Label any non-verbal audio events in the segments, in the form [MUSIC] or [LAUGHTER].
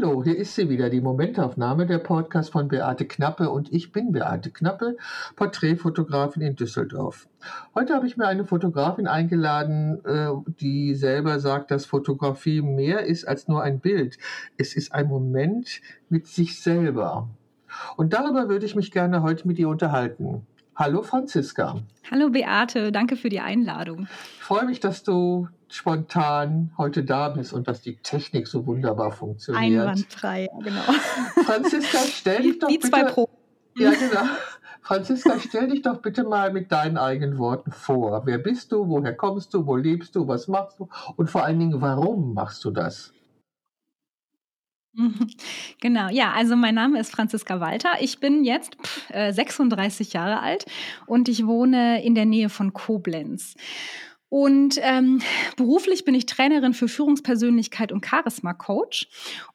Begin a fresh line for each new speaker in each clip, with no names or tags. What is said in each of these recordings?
Hallo, hier ist sie wieder, die Momentaufnahme, der Podcast von Beate Knappe und ich bin Beate Knappe, Porträtfotografin in Düsseldorf. Heute habe ich mir eine Fotografin eingeladen, äh, die selber sagt, dass Fotografie mehr ist als nur ein Bild. Es ist ein Moment mit sich selber. Und darüber würde ich mich gerne heute mit ihr unterhalten. Hallo Franziska.
Hallo Beate, danke für die Einladung.
Ich freue mich, dass du spontan heute da bist und dass die Technik so wunderbar funktioniert.
Einwandfrei, genau.
Franziska, stell dich doch
die
bitte.
zwei Pro.
Ja, genau. Franziska, stell dich doch bitte mal mit deinen eigenen Worten vor. Wer bist du? Woher kommst du? Wo lebst du? Was machst du? Und vor allen Dingen, warum machst du das?
Genau, ja, also mein Name ist Franziska Walter. Ich bin jetzt pff, 36 äh, Jahre alt und ich wohne in der Nähe von Koblenz. Und ähm, beruflich bin ich Trainerin für Führungspersönlichkeit und Charisma-Coach.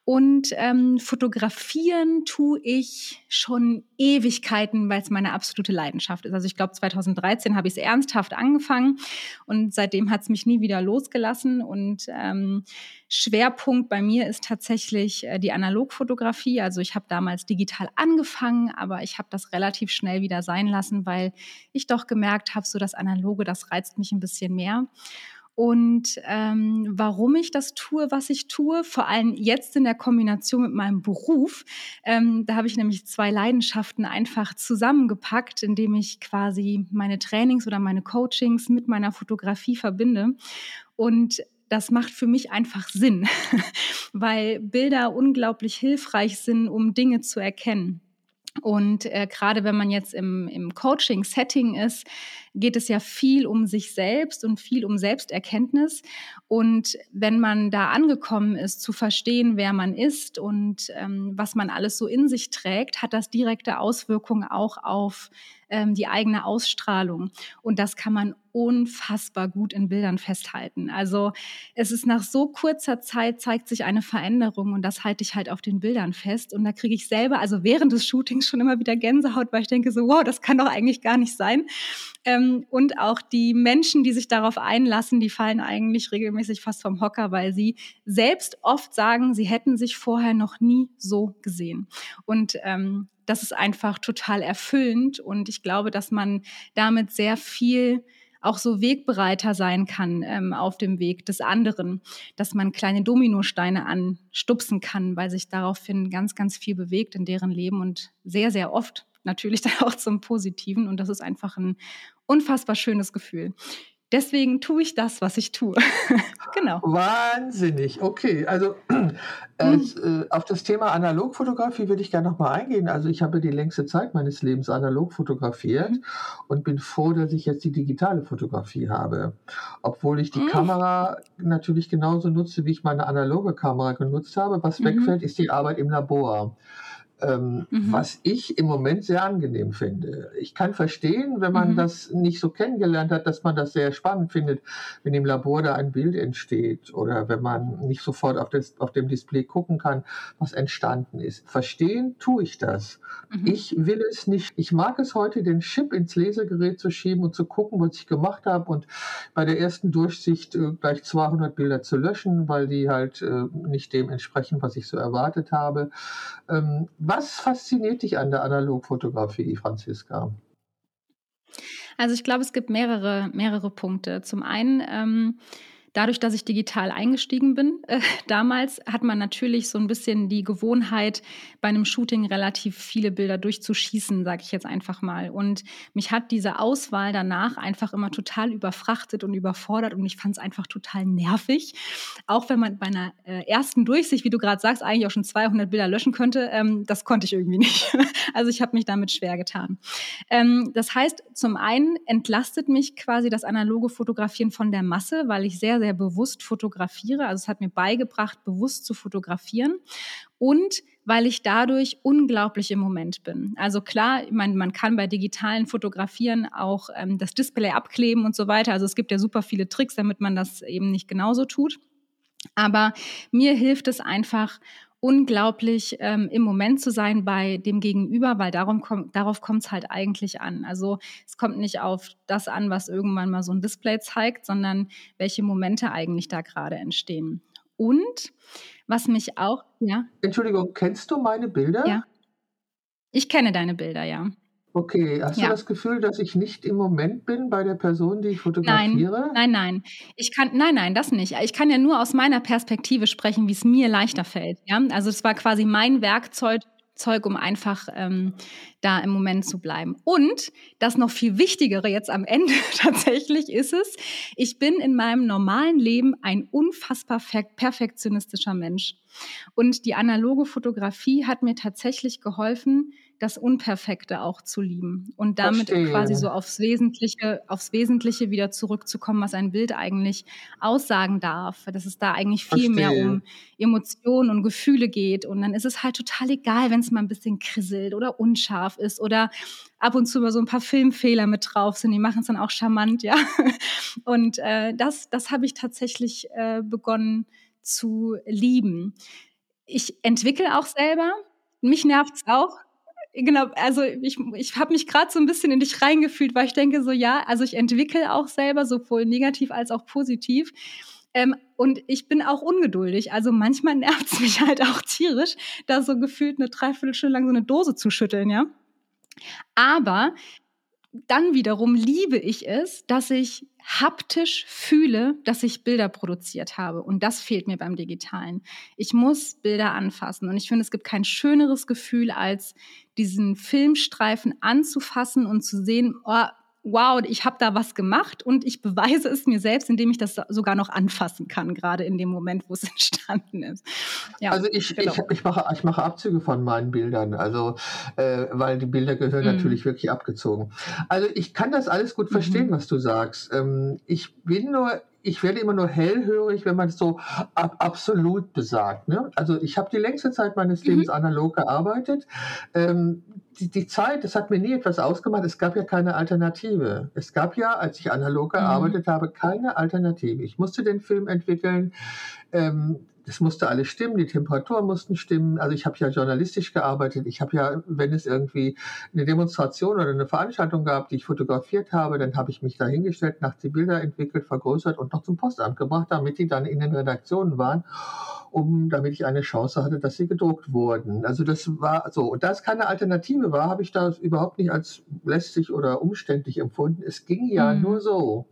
Und ähm, fotografieren tue ich schon Ewigkeiten, weil es meine absolute Leidenschaft ist. Also ich glaube, 2013 habe ich es ernsthaft angefangen und seitdem hat es mich nie wieder losgelassen. Und ähm, Schwerpunkt bei mir ist tatsächlich äh, die Analogfotografie. Also ich habe damals digital angefangen, aber ich habe das relativ schnell wieder sein lassen, weil ich doch gemerkt habe, so das Analoge, das reizt mich ein bisschen mehr. Und ähm, warum ich das tue, was ich tue, vor allem jetzt in der Kombination mit meinem Beruf, ähm, da habe ich nämlich zwei Leidenschaften einfach zusammengepackt, indem ich quasi meine Trainings oder meine Coachings mit meiner Fotografie verbinde. Und das macht für mich einfach Sinn, [LAUGHS] weil Bilder unglaublich hilfreich sind, um Dinge zu erkennen. Und äh, gerade wenn man jetzt im, im Coaching-Setting ist, geht es ja viel um sich selbst und viel um Selbsterkenntnis. Und wenn man da angekommen ist, zu verstehen, wer man ist und ähm, was man alles so in sich trägt, hat das direkte Auswirkungen auch auf ähm, die eigene Ausstrahlung. Und das kann man unfassbar gut in Bildern festhalten. Also es ist nach so kurzer Zeit zeigt sich eine Veränderung und das halte ich halt auf den Bildern fest. Und da kriege ich selber, also während des Shootings schon immer wieder Gänsehaut, weil ich denke so, wow, das kann doch eigentlich gar nicht sein. Ähm, und auch die Menschen, die sich darauf einlassen, die fallen eigentlich regelmäßig fast vom Hocker, weil sie selbst oft sagen, sie hätten sich vorher noch nie so gesehen. Und ähm, das ist einfach total erfüllend und ich glaube, dass man damit sehr viel auch so Wegbereiter sein kann ähm, auf dem Weg des anderen, dass man kleine Dominosteine anstupsen kann, weil sich daraufhin ganz, ganz viel bewegt in deren Leben und sehr, sehr oft natürlich [LAUGHS] dann auch zum Positiven und das ist einfach ein unfassbar schönes Gefühl. Deswegen tue ich das, was ich tue. [LAUGHS]
genau. Wahnsinnig. Okay, also [CLEARS THROAT] äh, mhm. auf das Thema Analogfotografie würde ich gerne nochmal eingehen. Also ich habe die längste Zeit meines Lebens analog fotografiert mhm. und bin froh, dass ich jetzt die digitale Fotografie habe. Obwohl ich die mhm. Kamera natürlich genauso nutze, wie ich meine analoge Kamera genutzt habe. Was mhm. wegfällt, ist die Arbeit im Labor ähm, mhm. was ich im Moment sehr angenehm finde. Ich kann verstehen, wenn man mhm. das nicht so kennengelernt hat, dass man das sehr spannend findet, wenn im Labor da ein Bild entsteht oder wenn man nicht sofort auf, das, auf dem Display gucken kann, was entstanden ist. Verstehen tue ich das. Mhm. Ich will es nicht. Ich mag es heute, den Chip ins Lesegerät zu schieben und zu gucken, was ich gemacht habe und bei der ersten Durchsicht äh, gleich 200 Bilder zu löschen, weil die halt äh, nicht dem entsprechen, was ich so erwartet habe. Ähm, was fasziniert dich an der Analogfotografie, Franziska?
Also ich glaube, es gibt mehrere, mehrere Punkte. Zum einen ähm, Dadurch, dass ich digital eingestiegen bin, äh, [LAUGHS] damals hat man natürlich so ein bisschen die Gewohnheit, bei einem Shooting relativ viele Bilder durchzuschießen, sage ich jetzt einfach mal. Und mich hat diese Auswahl danach einfach immer total überfrachtet und überfordert und ich fand es einfach total nervig. Auch wenn man bei einer äh, ersten Durchsicht, wie du gerade sagst, eigentlich auch schon 200 Bilder löschen könnte, ähm, das konnte ich irgendwie [LAUGHS] nicht. also ich habe mich damit schwer getan. Ähm, das heißt, zum einen entlastet mich quasi das analoge Fotografieren von der Masse, weil ich sehr, sehr bewusst fotografiere. Also es hat mir beigebracht, bewusst zu fotografieren. Und weil ich dadurch unglaublich im Moment bin. Also klar, man, man kann bei digitalen Fotografieren auch ähm, das Display abkleben und so weiter. Also es gibt ja super viele Tricks, damit man das eben nicht genauso tut. Aber mir hilft es einfach, unglaublich ähm, im Moment zu sein bei dem Gegenüber, weil darum komm, darauf kommt es halt eigentlich an. Also es kommt nicht auf das an, was irgendwann mal so ein Display zeigt, sondern welche Momente eigentlich da gerade entstehen. Und Was mich auch, ja.
Entschuldigung, kennst du meine Bilder?
Ja. Ich kenne deine Bilder, ja.
Okay, hast du das Gefühl, dass ich nicht im Moment bin bei der Person, die ich fotografiere?
nein, nein. Ich kann, nein, nein, das nicht. Ich kann ja nur aus meiner Perspektive sprechen, wie es mir leichter fällt. Ja? Also es war quasi mein Werkzeug, Zeug, um einfach ähm, da im Moment zu bleiben. Und das noch viel Wichtigere jetzt am Ende [LAUGHS] tatsächlich ist es, ich bin in meinem normalen Leben ein unfassbar perfektionistischer Mensch. Und die analoge Fotografie hat mir tatsächlich geholfen, das Unperfekte auch zu lieben und damit Verstehe. quasi so aufs Wesentliche, aufs Wesentliche wieder zurückzukommen, was ein Bild eigentlich aussagen darf, dass es da eigentlich viel Verstehe. mehr um Emotionen und Gefühle geht und dann ist es halt total egal, wenn es mal ein bisschen krisselt oder unscharf ist oder ab und zu mal so ein paar Filmfehler mit drauf sind, die machen es dann auch charmant, ja. [LAUGHS] Und äh, das, das habe ich tatsächlich äh, begonnen zu lieben. Ich entwickle auch selber. Mich nervt es auch, genau, also ich, ich habe mich gerade so ein bisschen in dich reingefühlt, weil ich denke so, ja, also ich entwickle auch selber, sowohl negativ als auch positiv. Ähm, und ich bin auch ungeduldig. Also manchmal [LAUGHS] nervt es mich halt auch tierisch, da so gefühlt eine Dreiviertelstunde lang so eine Dose zu schütteln, ja. Aber dann wiederum liebe ich es, dass ich haptisch fühle, dass ich Bilder produziert habe. Und das fehlt mir beim Digitalen. Ich muss Bilder anfassen. Und ich finde, es gibt kein schöneres Gefühl, als diesen Filmstreifen anzufassen und zu sehen, oh, wow, ich habe da was gemacht und ich beweise es mir selbst, indem ich das sogar noch anfassen kann, gerade in dem Moment, wo es [LAUGHS] entstanden ist.
Ja, also ich, genau. ich, ich, mache, ich mache Abzüge von meinen Bildern, also äh, weil die Bilder gehören mhm. natürlich wirklich abgezogen. Also ich kann das alles gut verstehen, mhm. was du sagst. Ähm, ich bin nur ich werde immer nur hellhörig, wenn man es so ab, absolut besagt. Ne? Also ich habe die längste Zeit meines Lebens mhm. analog gearbeitet. Ähm, die, die Zeit, das hat mir nie etwas ausgemacht. Es gab ja keine Alternative. Es gab ja, als ich analog mhm. gearbeitet mhm. habe, keine Alternative. Ich musste den Film entwickeln. Ähm, das musste alles stimmen, die Temperaturen mussten stimmen. Also ich habe ja journalistisch gearbeitet. Ich habe ja, wenn es irgendwie eine Demonstration oder eine Veranstaltung gab, die ich fotografiert habe, dann habe ich mich da hingestellt, nachts die Bilder entwickelt, vergrößert und noch zum Postamt gebracht, damit die dann in den Redaktionen waren um, damit ich eine Chance hatte, dass sie gedruckt wurden. Also das war so. Und da es keine Alternative war, habe ich das überhaupt nicht als lästig oder umständlich empfunden. Es ging ja mhm. nur so.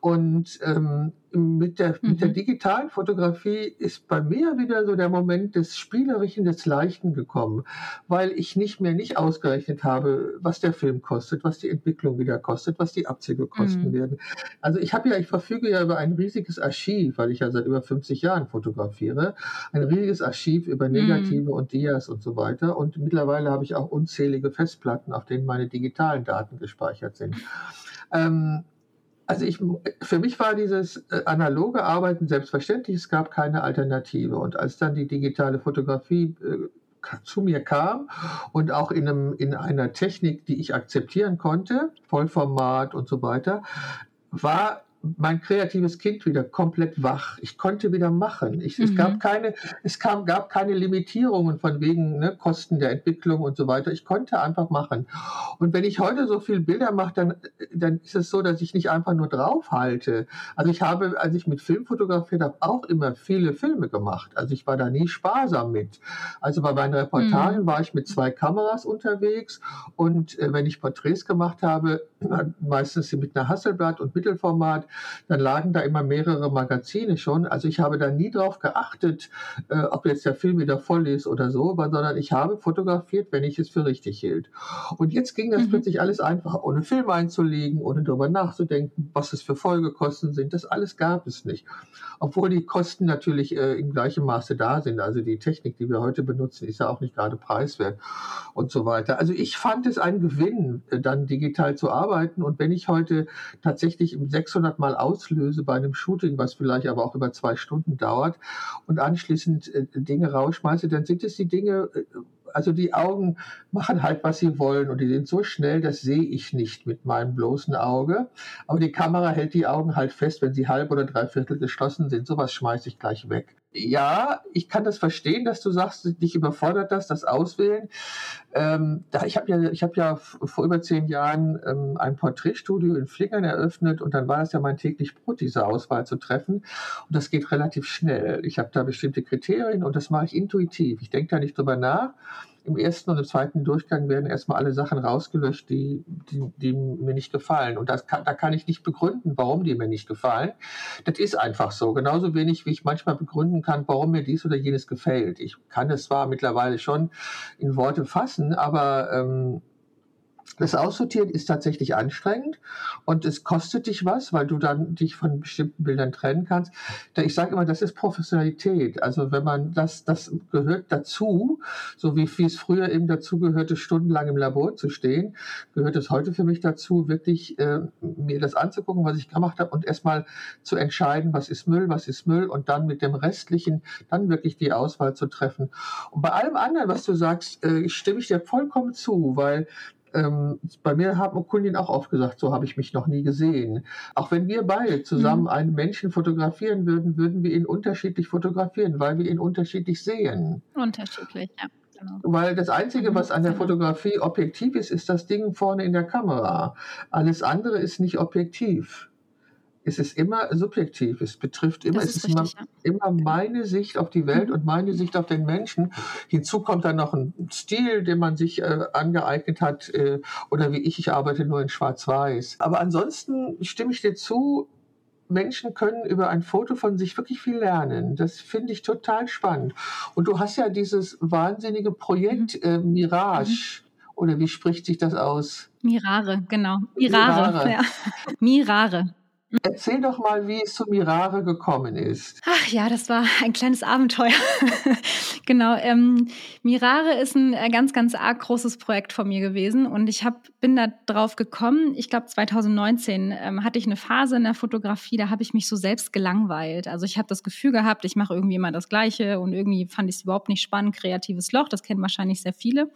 Und ähm, mit der, mhm. mit der mhm. digitalen Fotografie ist bei mir wieder so der Moment des Spielerischen, des Leichten gekommen, weil ich nicht mehr nicht ausgerechnet habe, was der Film kostet, was die Entwicklung wieder kostet, was die Abzüge kosten mhm. werden. Also ich habe ja, ich verfüge ja über ein riesiges Archiv, weil ich ja seit über 50 Jahren fotografiere, ein riesiges Archiv über mhm. Negative mhm. und Dias und so weiter. Und mittlerweile habe ich auch unzählige Festplatten, auf denen meine digitalen Daten gespeichert sind. Ähm, also ich, für mich war dieses äh, analoge Arbeiten selbstverständlich, es gab keine Alternative. Und als dann die digitale Fotografie äh, zu mir kam und auch in, einem, in einer Technik, die ich akzeptieren konnte, Vollformat und so weiter, war mein kreatives Kind wieder komplett wach. Ich konnte wieder machen. Ich, mhm. Es gab keine, es kam, gab keine Limitierungen von wegen ne, Kosten der Entwicklung und so weiter. Ich konnte einfach machen. Und wenn ich heute so viel Bilder mache, dann, dann ist es so, dass ich nicht einfach nur draufhalte. Also ich habe, als ich mit Film fotografiert habe, auch immer viele Filme gemacht. Also ich war da nie sparsam mit. Also bei meinen Reportagen mhm. war ich mit zwei Kameras unterwegs und äh, wenn ich Porträts gemacht habe, [CLEARS THROAT] meistens mit einer Hasselblatt und Mittelformat, dann lagen da immer mehrere Magazine schon. Also ich habe da nie drauf geachtet, äh, ob jetzt der Film wieder voll ist oder so, sondern ich habe fotografiert, wenn ich es für richtig hielt. Und jetzt ging das mhm. plötzlich alles einfach, ohne Film einzulegen, ohne darüber nachzudenken, was es für Folgekosten sind. Das alles gab es nicht. Obwohl die Kosten natürlich äh, im gleichen Maße da sind. Also die Technik, die wir heute benutzen, ist ja auch nicht gerade preiswert und so weiter. Also ich fand es ein Gewinn, äh, dann digital zu arbeiten. Und wenn ich heute tatsächlich 600 Mal auslöse bei einem Shooting, was vielleicht aber auch über zwei Stunden dauert und anschließend äh, Dinge rausschmeiße, dann sind es die Dinge, äh, also die Augen machen halt, was sie wollen und die sind so schnell, das sehe ich nicht mit meinem bloßen Auge. Aber die Kamera hält die Augen halt fest, wenn sie halb oder dreiviertel geschlossen sind. Sowas schmeiße ich gleich weg. Ja, ich kann das verstehen, dass du sagst, dich überfordert das, das Auswählen. Ähm, da, ich habe ja, hab ja vor über zehn Jahren ähm, ein Porträtstudio in Flingern eröffnet und dann war es ja mein täglich Brot, diese Auswahl zu treffen. Und das geht relativ schnell. Ich habe da bestimmte Kriterien und das mache ich intuitiv. Ich denke da nicht drüber nach im ersten und im zweiten Durchgang werden erstmal alle Sachen rausgelöscht, die, die, die mir nicht gefallen. Und das kann, da kann ich nicht begründen, warum die mir nicht gefallen. Das ist einfach so. Genauso wenig, wie ich manchmal begründen kann, warum mir dies oder jenes gefällt. Ich kann es zwar mittlerweile schon in Worte fassen, aber ähm, das Aussortieren ist tatsächlich anstrengend und es kostet dich was, weil du dann dich von bestimmten Bildern trennen kannst. Ich sage immer, das ist Professionalität. Also wenn man das, das gehört dazu, so wie, wie es früher eben dazu gehörte, stundenlang im Labor zu stehen, gehört es heute für mich dazu, wirklich äh, mir das anzugucken, was ich gemacht habe und erstmal zu entscheiden, was ist Müll, was ist Müll und dann mit dem restlichen dann wirklich die Auswahl zu treffen. Und bei allem anderen, was du sagst, äh, stimme ich dir vollkommen zu, weil ähm, bei mir haben Kunden auch oft gesagt, so habe ich mich noch nie gesehen. Auch wenn wir beide zusammen mhm. einen Menschen fotografieren würden, würden wir ihn unterschiedlich fotografieren, weil wir ihn unterschiedlich sehen.
Unterschiedlich, ja.
Genau. Weil das Einzige, was an der genau. Fotografie objektiv ist, ist das Ding vorne in der Kamera. Alles andere ist nicht objektiv es ist immer subjektiv. Es betrifft immer, es ist richtig, immer, ja. immer, meine Sicht auf die Welt mhm. und meine Sicht auf den Menschen. Hinzu kommt dann noch ein Stil, den man sich äh, angeeignet hat, äh, oder wie ich, ich arbeite nur in Schwarz-Weiß. Aber ansonsten stimme ich dir zu, Menschen können über ein Foto von sich wirklich viel lernen. Das finde ich total spannend. Und du hast ja dieses wahnsinnige Projekt mhm. äh, Mirage. Mhm. Oder wie spricht sich das aus?
Mirare, genau. Mirare. Mirare. Ja. Mirare.
Erzähl doch mal, wie es zu Mirare gekommen ist.
Ach ja, das war ein kleines Abenteuer. [LAUGHS] genau. Ähm, Mirare ist ein äh, ganz, ganz arg großes Projekt von mir gewesen und ich hab, bin da drauf gekommen. Ich glaube, 2019 ähm, hatte ich eine Phase in der Fotografie, da habe ich mich so selbst gelangweilt. Also ich habe das Gefühl gehabt, ich mache irgendwie immer das Gleiche und irgendwie fand ich es überhaupt nicht spannend. Kreatives Loch, das kennen wahrscheinlich sehr viele.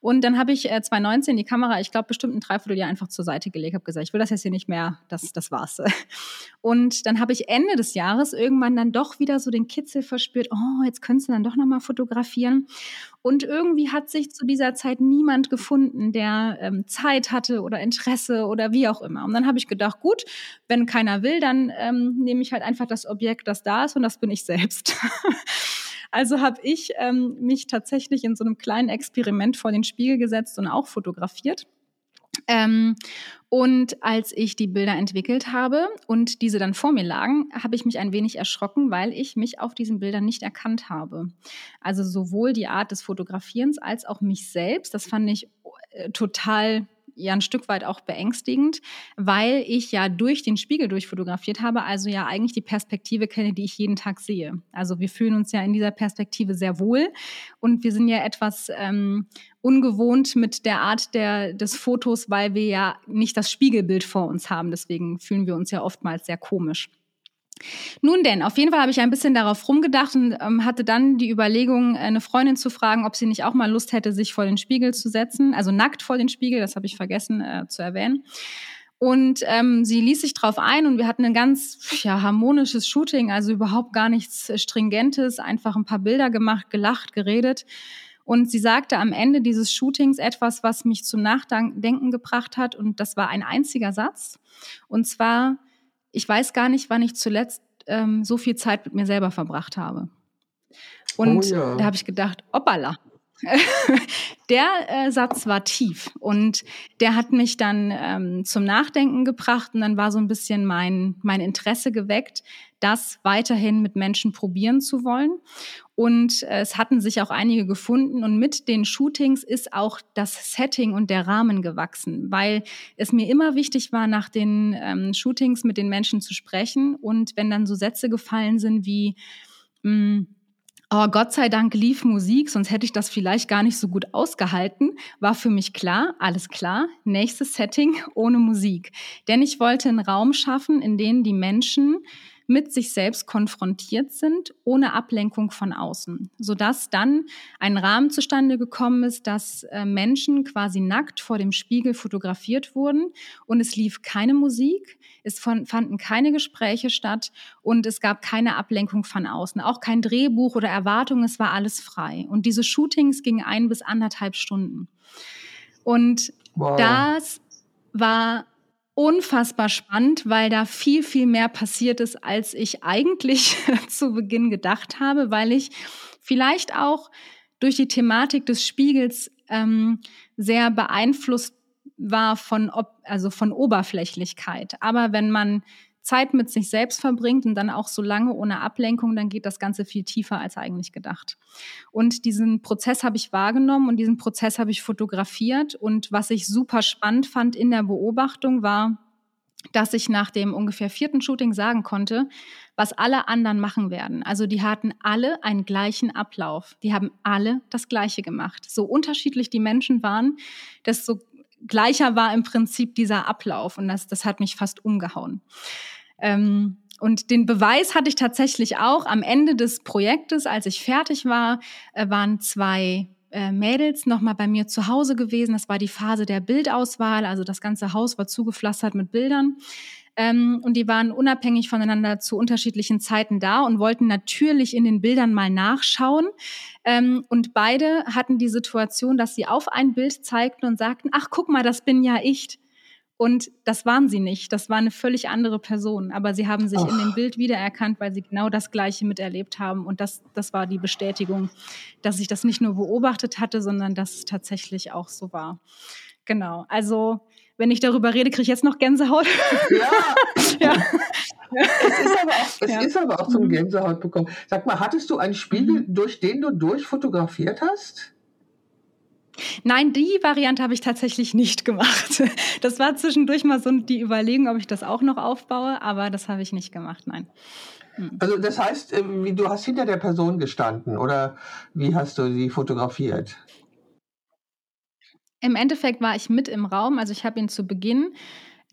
Und dann habe ich äh, 2019 die Kamera, ich glaube, bestimmt ein Dreivierteljahr einfach zur Seite gelegt, habe gesagt, ich will das jetzt hier nicht mehr, das, das war's. [LAUGHS] Und dann habe ich Ende des Jahres irgendwann dann doch wieder so den Kitzel verspürt, oh, jetzt könntest du dann doch nochmal fotografieren. Und irgendwie hat sich zu dieser Zeit niemand gefunden, der ähm, Zeit hatte oder Interesse oder wie auch immer. Und dann habe ich gedacht, gut, wenn keiner will, dann ähm, nehme ich halt einfach das Objekt, das da ist und das bin ich selbst. [LAUGHS] Also habe ich ähm, mich tatsächlich in so einem kleinen Experiment vor den Spiegel gesetzt und auch fotografiert. Ähm, und als ich die Bilder entwickelt habe und diese dann vor mir lagen, habe ich mich ein wenig erschrocken, weil ich mich auf diesen Bildern nicht erkannt habe. Also sowohl die Art des Fotografierens als auch mich selbst. Das fand ich äh, total ja ein Stück weit auch beängstigend, weil ich ja durch den Spiegel durchfotografiert habe, also ja eigentlich die Perspektive kenne, die ich jeden Tag sehe. Also wir fühlen uns ja in dieser Perspektive sehr wohl und wir sind ja etwas ähm, ungewohnt mit der Art der, des Fotos, weil wir ja nicht das Spiegelbild vor uns haben. Deswegen fühlen wir uns ja oftmals sehr komisch. Nun denn, auf jeden Fall habe ich ein bisschen darauf rumgedacht und ähm, hatte dann die Überlegung, eine Freundin zu fragen, ob sie nicht auch mal Lust hätte, sich vor den Spiegel zu setzen, also nackt vor den Spiegel, das habe ich vergessen äh, zu erwähnen. Und ähm, sie ließ sich drauf ein und wir hatten ein ganz ja, harmonisches Shooting, also überhaupt gar nichts Stringentes, einfach ein paar Bilder gemacht, gelacht, geredet. Und sie sagte am Ende dieses Shootings etwas, was mich zum Nachdenken gebracht hat. Und das war ein einziger Satz. Und zwar, ich weiß gar nicht, wann ich zuletzt ähm, so viel Zeit mit mir selber verbracht habe. Und oh ja. da habe ich gedacht, hoppala. [LAUGHS] der äh, Satz war tief und der hat mich dann ähm, zum Nachdenken gebracht und dann war so ein bisschen mein, mein Interesse geweckt, das weiterhin mit Menschen probieren zu wollen. Und äh, es hatten sich auch einige gefunden und mit den Shootings ist auch das Setting und der Rahmen gewachsen, weil es mir immer wichtig war, nach den ähm, Shootings mit den Menschen zu sprechen und wenn dann so Sätze gefallen sind wie, hm, Oh, Gott sei Dank lief Musik, sonst hätte ich das vielleicht gar nicht so gut ausgehalten. War für mich klar, alles klar, nächstes Setting [LAUGHS] ohne Musik. Denn ich wollte einen Raum schaffen, in dem die Menschen mit sich selbst konfrontiert sind, ohne Ablenkung von außen, sodass dann ein Rahmen zustande gekommen ist, dass äh, Menschen quasi nackt vor dem Spiegel fotografiert wurden und es lief keine Musik, es von, fanden keine Gespräche statt und es gab keine Ablenkung von außen, auch kein Drehbuch oder Erwartung, es war alles frei. Und diese Shootings gingen ein bis anderthalb Stunden. Und wow. das war unfassbar spannend, weil da viel, viel mehr passiert ist, als ich eigentlich [LAUGHS] zu Beginn gedacht habe, weil ich vielleicht auch durch die Thematik des Spiegels ähm, sehr beeinflusst war von, also von Oberflächlichkeit. Aber wenn man Zeit mit sich selbst verbringt und dann auch so lange ohne Ablenkung, dann geht das Ganze viel tiefer als eigentlich gedacht. Und diesen Prozess habe ich wahrgenommen und diesen Prozess habe ich fotografiert. Und was ich super spannend fand in der Beobachtung war, dass ich nach dem ungefähr vierten Shooting sagen konnte, was alle anderen machen werden. Also die hatten alle einen gleichen Ablauf. Die haben alle das Gleiche gemacht. So unterschiedlich die Menschen waren, desto gleicher war im Prinzip dieser Ablauf. Und das, das hat mich fast umgehauen. Ähm, und den Beweis hatte ich tatsächlich auch am Ende des Projektes, als ich fertig war, äh, waren zwei äh, Mädels nochmal bei mir zu Hause gewesen. Das war die Phase der Bildauswahl, also das ganze Haus war zugepflastert mit Bildern. Ähm, und die waren unabhängig voneinander zu unterschiedlichen Zeiten da und wollten natürlich in den Bildern mal nachschauen. Ähm, und beide hatten die Situation, dass sie auf ein Bild zeigten und sagten, ach, guck mal, das bin ja ich. Und das waren sie nicht. Das war eine völlig andere Person. Aber sie haben sich Ach. in dem Bild wiedererkannt, weil sie genau das Gleiche miterlebt haben. Und das, das war die Bestätigung, dass ich das nicht nur beobachtet hatte, sondern dass es tatsächlich auch so war. Genau. Also, wenn ich darüber rede, kriege ich jetzt noch Gänsehaut.
Ja. [LAUGHS] ja. Es, ist aber, auch, es ja. ist aber auch zum mhm. Gänsehaut bekommen. Sag mal, hattest du einen Spiegel, mhm. durch den du durchfotografiert hast?
Nein, die Variante habe ich tatsächlich nicht gemacht. [LAUGHS] Das war zwischendurch mal so die Überlegung, ob ich das auch noch aufbaue, aber das habe ich nicht gemacht, nein.
Hm. Also das heißt, äh, du hast hinter der Person gestanden oder wie hast du sie fotografiert?
Im Endeffekt war ich mit im Raum, also ich habe ihn zu Beginn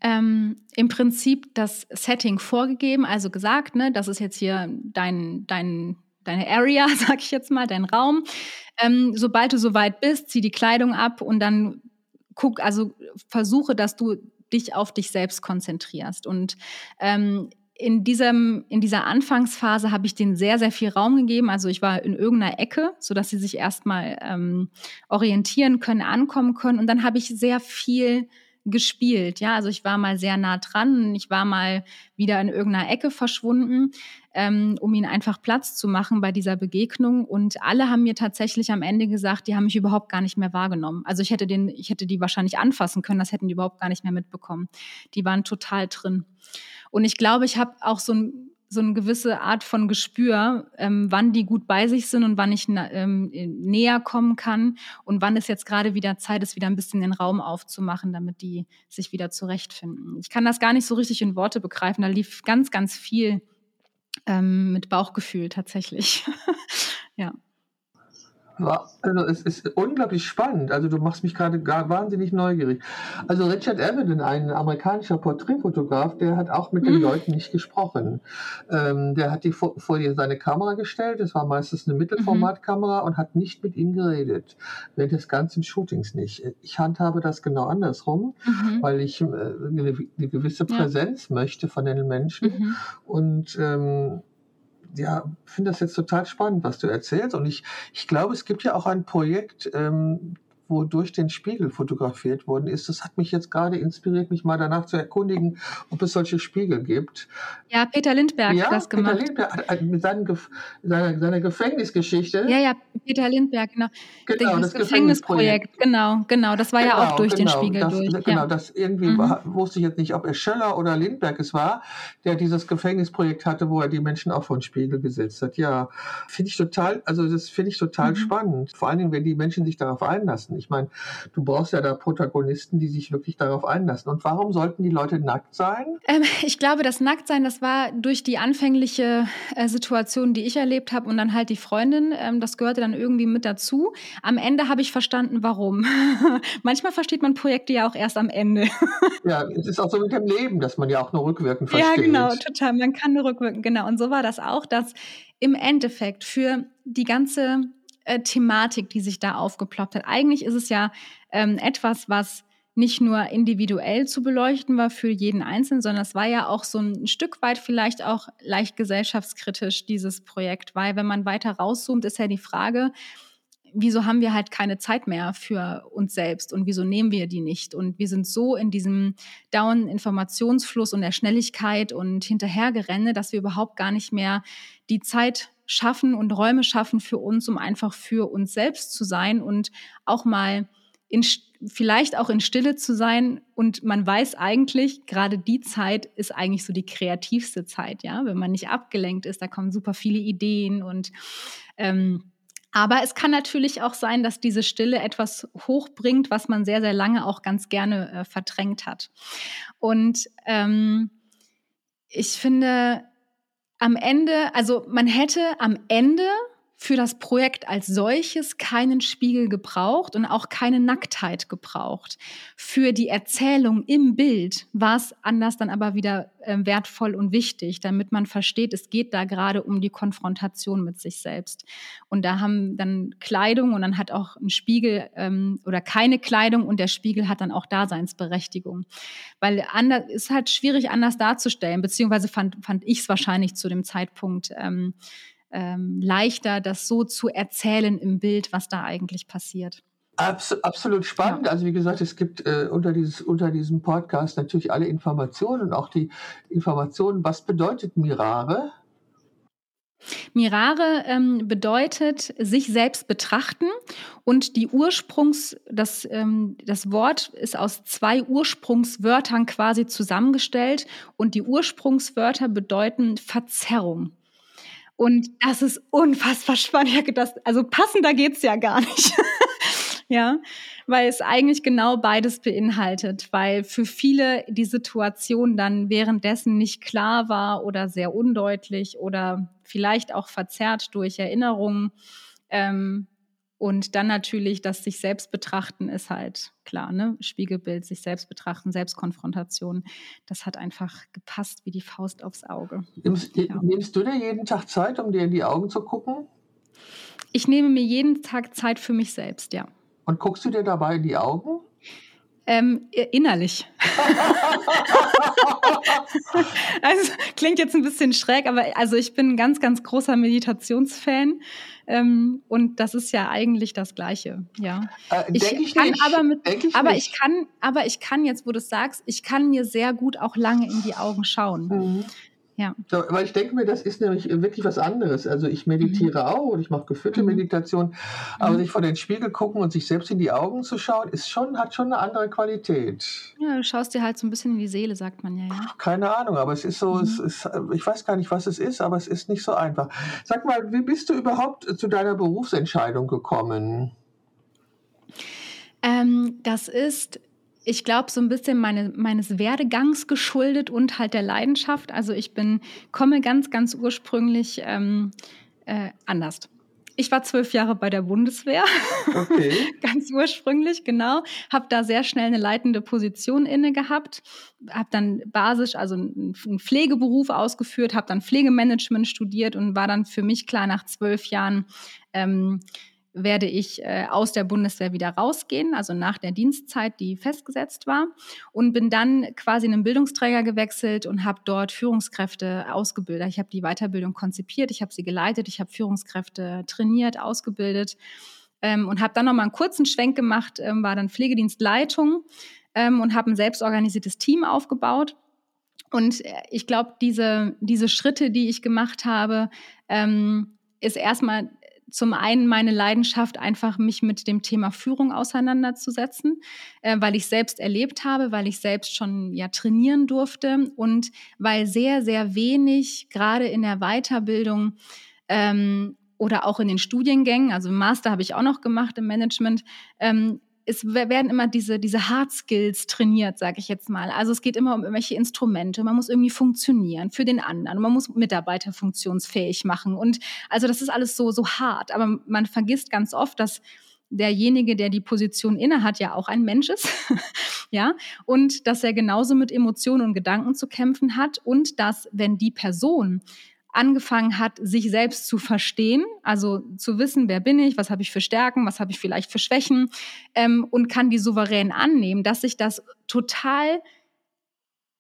ähm, im Prinzip das Setting vorgegeben, also gesagt, ne, das ist jetzt hier dein, dein, deine Area, [LAUGHS] sag ich jetzt mal, dein Raum. Ähm, sobald du soweit bist, zieh die Kleidung ab und dann guck, also versuche, dass du dich auf dich selbst konzentrierst. Und ähm, in, diesem, in dieser Anfangsphase habe ich denen sehr, sehr viel Raum gegeben. Also ich war in irgendeiner Ecke, sodass sie sich erstmal ähm, orientieren können, ankommen können. Und dann habe ich sehr viel gespielt. Ja, also ich war mal sehr nah dran, ich war mal wieder in irgendeiner Ecke verschwunden, ähm, um ihnen einfach Platz zu machen bei dieser Begegnung. Und alle haben mir tatsächlich am Ende gesagt, die haben mich überhaupt gar nicht mehr wahrgenommen. Also ich hätte den, ich hätte die wahrscheinlich anfassen können, das hätten die überhaupt gar nicht mehr mitbekommen. Die waren total drin. Und ich glaube, ich habe auch so ein so eine gewisse Art von Gespür, ähm, wann die gut bei sich sind und wann ich ähm, näher kommen kann und wann es jetzt gerade wieder Zeit ist, wieder ein bisschen den Raum aufzumachen, damit die sich wieder zurechtfinden. Ich kann das gar nicht so richtig in Worte begreifen. Da lief ganz, ganz viel ähm, mit Bauchgefühl tatsächlich. [LAUGHS] ja.
Also es ist unglaublich spannend. Also du machst mich gerade wahnsinnig neugierig. Also Richard Avedon, ein amerikanischer Porträtfotograf, der hat auch mit mhm. den Leuten nicht gesprochen. Ähm, der hat die vor, vor seine Kamera gestellt. Das war meistens eine Mittelformatkamera mhm. und hat nicht mit ihm geredet. Während des ganzen Shootings nicht. Ich handhabe das genau andersrum, mhm. weil ich äh, eine, eine, gewisse Präsenz ja. möchte von den Menschen mhm. und ähm, ja, finde das jetzt total spannend, was du erzählst. Und ich, ich glaube, es gibt ja auch ein Projekt, ähm, wo durch den Spiegel fotografiert worden ist. Das hat mich jetzt gerade inspiriert, mich mal danach zu erkundigen, ob es solche Spiegel gibt.
Ja, Peter Lindbergh ja, hat das gemacht. Peter
Lindbergh mit seinen, seiner, seiner Gefängnisgeschichte.
Ja, ja, Peter Lindbergh, genau. genau das, das Gefängnisprojekt, genau, genau. Das war genau, ja auch durch genau, den Spiegel
das,
durch.
Genau, ja. das irgendwie mhm. war, wusste ich jetzt nicht, ob er Schöller oder Lindbergh es war, der dieses Gefängnisprojekt hatte, wo er die Menschen auch vor den Spiegel gesetzt hat. Ja, finde ich total, also das finde ich total mhm. spannend. Vor allen Dingen, wenn die Menschen sich darauf einlassen einlassen. Ich meine, du brauchst ja da Protagonisten, die sich wirklich darauf einlassen. Und warum sollten die Leute nackt sein?
Ähm, ich glaube, das Nacktsein, das war durch die anfängliche äh, Situation, die ich erlebt habe und dann halt die Freundin, ähm, das gehörte dann irgendwie mit dazu. Am Ende habe ich verstanden, warum. [LAUGHS] Manchmal versteht man Projekte ja auch erst am Ende. [LAUGHS]
ja, es ist auch so mit dem Leben, dass man ja auch nur rückwirkend versteht.
Ja, genau, total. Man kann nur rückwirkend, genau. Und so war das auch, dass im Endeffekt für die ganze äh, Thematik, die sich da aufgeploppt hat, eigentlich ist es ja ähm, etwas, was nicht nur individuell zu beleuchten war für jeden Einzelnen, sondern es war ja auch so ein Stück weit vielleicht auch leicht gesellschaftskritisch, dieses Projekt, weil wenn man weiter rauszoomt, ist ja die Frage, wieso haben wir halt keine Zeit mehr für uns selbst und wieso nehmen wir die nicht? Und wir sind so in diesem dauernden Informationsfluss und der Schnelligkeit und Hinterhergerenne, dass wir überhaupt gar nicht mehr die Zeit schaffen und Räume schaffen für uns, um einfach für uns selbst zu sein und auch mal in, vielleicht auch in Stille zu sein. Und man weiß eigentlich, gerade die Zeit ist eigentlich so die kreativste Zeit, ja, wenn man nicht abgelenkt ist, da kommen super viele Ideen und ähm, aber es kann natürlich auch sein, dass diese Stille etwas hochbringt, was man sehr, sehr lange auch ganz gerne äh, verdrängt hat. Und ähm, ich finde, am Ende, also man hätte am Ende für das Projekt als solches keinen Spiegel gebraucht und auch keine Nacktheit gebraucht. Für die Erzählung im Bild war es anders dann aber wieder äh, wertvoll und wichtig, damit man versteht, es geht da gerade um die Konfrontation mit sich selbst. Und da haben dann Kleidung und dann hat auch ein Spiegel ähm, oder keine Kleidung und der Spiegel hat dann auch Daseinsberechtigung. Weil anders, ist halt schwierig anders darzustellen, beziehungsweise fand, fand ich es wahrscheinlich zu dem Zeitpunkt ähm, ähm, leichter, das so zu erzählen im Bild, was da eigentlich passiert.
Abs absolut spannend. Ja. Also wie gesagt, es gibt äh, unter, dieses, unter diesem Podcast natürlich alle Informationen und auch die Informationen, was bedeutet Mirare?
Mirare ähm, bedeutet sich selbst betrachten und die Ursprungs, das, ähm, das Wort ist aus zwei Ursprungswörtern quasi zusammengestellt und die Ursprungswörter bedeuten Verzerrung. Und das ist unfassbar [LAUGHS] spannend. Gedacht, also passender geht's ja gar nicht. [LAUGHS] ja, weil es eigentlich genau beides beinhaltet, weil für viele die Situation dann währenddessen nicht klar war oder sehr undeutlich oder vielleicht auch verzerrt durch Erinnerungen. Ähm, und dann natürlich, dass sich selbst betrachten ist halt klar, ne? Spiegelbild, sich selbst betrachten, Selbstkonfrontation. Das hat einfach gepasst wie die Faust aufs Auge.
Nimmst, ja. nimmst du dir jeden Tag Zeit, um dir in die Augen zu gucken?
Ich nehme mir jeden Tag Zeit für mich selbst, ja.
Und guckst du dir dabei in die Augen?
Ähm, innerlich. [LAUGHS] also klingt jetzt ein bisschen schräg, aber also ich bin ein ganz, ganz großer Meditationsfan. Ähm, und das ist ja eigentlich das Gleiche. Ja.
Äh, ich, ich kann nicht.
aber mit, ich aber nicht. ich kann, aber ich kann jetzt, wo du es sagst, ich kann mir sehr gut auch lange in die Augen schauen. Mhm.
Ja. So, weil ich denke mir, das ist nämlich wirklich was anderes. Also ich meditiere mhm. auch und ich mache geführte mhm. Meditation, aber mhm. sich vor den Spiegel gucken und sich selbst in die Augen zu schauen, ist schon, hat schon eine andere Qualität.
Ja, du schaust dir halt so ein bisschen in die Seele, sagt man ja. ja.
Keine Ahnung, aber es ist so, es mhm. ist, ich weiß gar nicht, was es ist, aber es ist nicht so einfach. Sag mal, wie bist du überhaupt zu deiner Berufsentscheidung gekommen?
Ähm, das ist ich glaube, so ein bisschen meine, meines Werdegangs geschuldet und halt der Leidenschaft. Also ich bin, komme ganz, ganz ursprünglich ähm, äh, anders. Ich war zwölf Jahre bei der Bundeswehr, okay. [LAUGHS] ganz ursprünglich, genau. Habe da sehr schnell eine leitende Position inne gehabt, habe dann basisch, also einen Pflegeberuf ausgeführt, habe dann Pflegemanagement studiert und war dann für mich klar nach zwölf Jahren ähm, werde ich äh, aus der Bundeswehr wieder rausgehen, also nach der Dienstzeit, die festgesetzt war, und bin dann quasi in einen Bildungsträger gewechselt und habe dort Führungskräfte ausgebildet. Ich habe die Weiterbildung konzipiert, ich habe sie geleitet, ich habe Führungskräfte trainiert, ausgebildet ähm, und habe dann nochmal einen kurzen Schwenk gemacht, ähm, war dann Pflegedienstleitung ähm, und habe ein selbstorganisiertes Team aufgebaut. Und äh, ich glaube, diese, diese Schritte, die ich gemacht habe, ähm, ist erstmal zum einen meine Leidenschaft, einfach mich mit dem Thema Führung auseinanderzusetzen, äh, weil ich selbst erlebt habe, weil ich selbst schon ja trainieren durfte und weil sehr, sehr wenig, gerade in der Weiterbildung, ähm, oder auch in den Studiengängen, also Master habe ich auch noch gemacht im Management, ähm, es werden immer diese, diese Hard Skills trainiert, sage ich jetzt mal. Also es geht immer um irgendwelche Instrumente. Man muss irgendwie funktionieren für den anderen. Man muss Mitarbeiter funktionsfähig machen. Und also das ist alles so, so hart. Aber man vergisst ganz oft, dass derjenige, der die Position innehat, ja auch ein Mensch ist, [LAUGHS] ja, und dass er genauso mit Emotionen und Gedanken zu kämpfen hat und dass, wenn die Person angefangen hat, sich selbst zu verstehen, also zu wissen, wer bin ich, was habe ich für Stärken, was habe ich vielleicht für Schwächen ähm, und kann die souverän annehmen, dass sich das total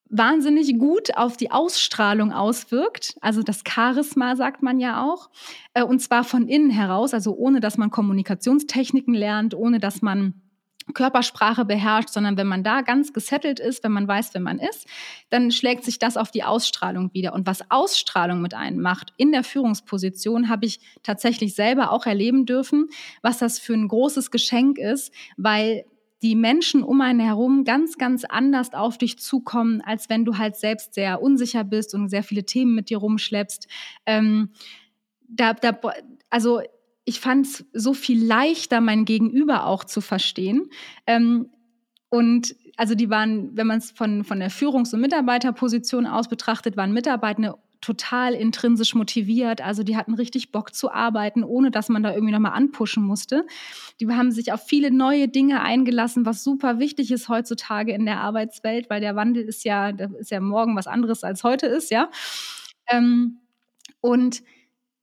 wahnsinnig gut auf die Ausstrahlung auswirkt. Also das Charisma sagt man ja auch. Äh, und zwar von innen heraus, also ohne dass man Kommunikationstechniken lernt, ohne dass man Körpersprache beherrscht, sondern wenn man da ganz gesettelt ist, wenn man weiß, wer man ist, dann schlägt sich das auf die Ausstrahlung wieder. Und was Ausstrahlung mit einem macht in der Führungsposition, habe ich tatsächlich selber auch erleben dürfen, was das für ein großes Geschenk ist, weil die Menschen um einen herum ganz, ganz anders auf dich zukommen, als wenn du halt selbst sehr unsicher bist und sehr viele Themen mit dir rumschleppst. Ähm, da, da, also ich fand es so viel leichter, mein Gegenüber auch zu verstehen. Ähm, und also die waren, wenn man es von, von der Führungs- und Mitarbeiterposition aus betrachtet, waren Mitarbeiter total intrinsisch motiviert. Also die hatten richtig Bock zu arbeiten, ohne dass man da irgendwie nochmal anpushen musste. Die haben sich auf viele neue Dinge eingelassen, was super wichtig ist heutzutage in der Arbeitswelt, weil der Wandel ist ja, ist ja morgen was anderes als heute ist, ja. Ähm, und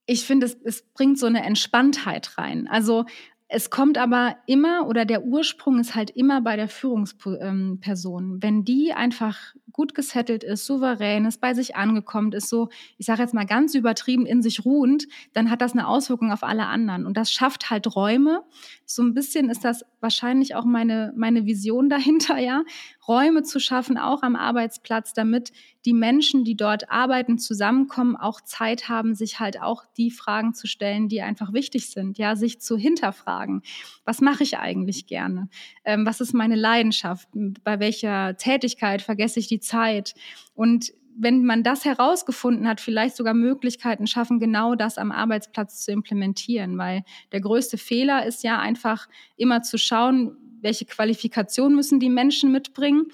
ich finde, es, es bringt so eine Entspanntheit rein. Also es kommt aber immer oder der Ursprung ist halt immer bei der Führungsperson. Wenn die einfach gut gesettelt ist, souverän ist, bei sich angekommen ist, so, ich sage jetzt mal ganz übertrieben in sich ruhend, dann hat das eine Auswirkung auf alle anderen. Und das schafft halt Räume. So ein bisschen ist das wahrscheinlich auch meine, meine Vision [LAUGHS] dahinter, ja. Räume zu schaffen, auch am Arbeitsplatz, damit die Menschen, die dort arbeiten, zusammenkommen, auch Zeit haben, sich halt auch die Fragen zu stellen, die einfach wichtig sind, ja, sich zu hinterfragen. Was mache ich eigentlich gerne? Ähm, was ist meine Leidenschaft? Bei welcher Tätigkeit vergesse ich die Zeit? Und wenn man das herausgefunden hat, vielleicht sogar Möglichkeiten schaffen, genau das am Arbeitsplatz zu implementieren, weil der größte Fehler ist ja einfach immer zu schauen, welche Qualifikation müssen die Menschen mitbringen.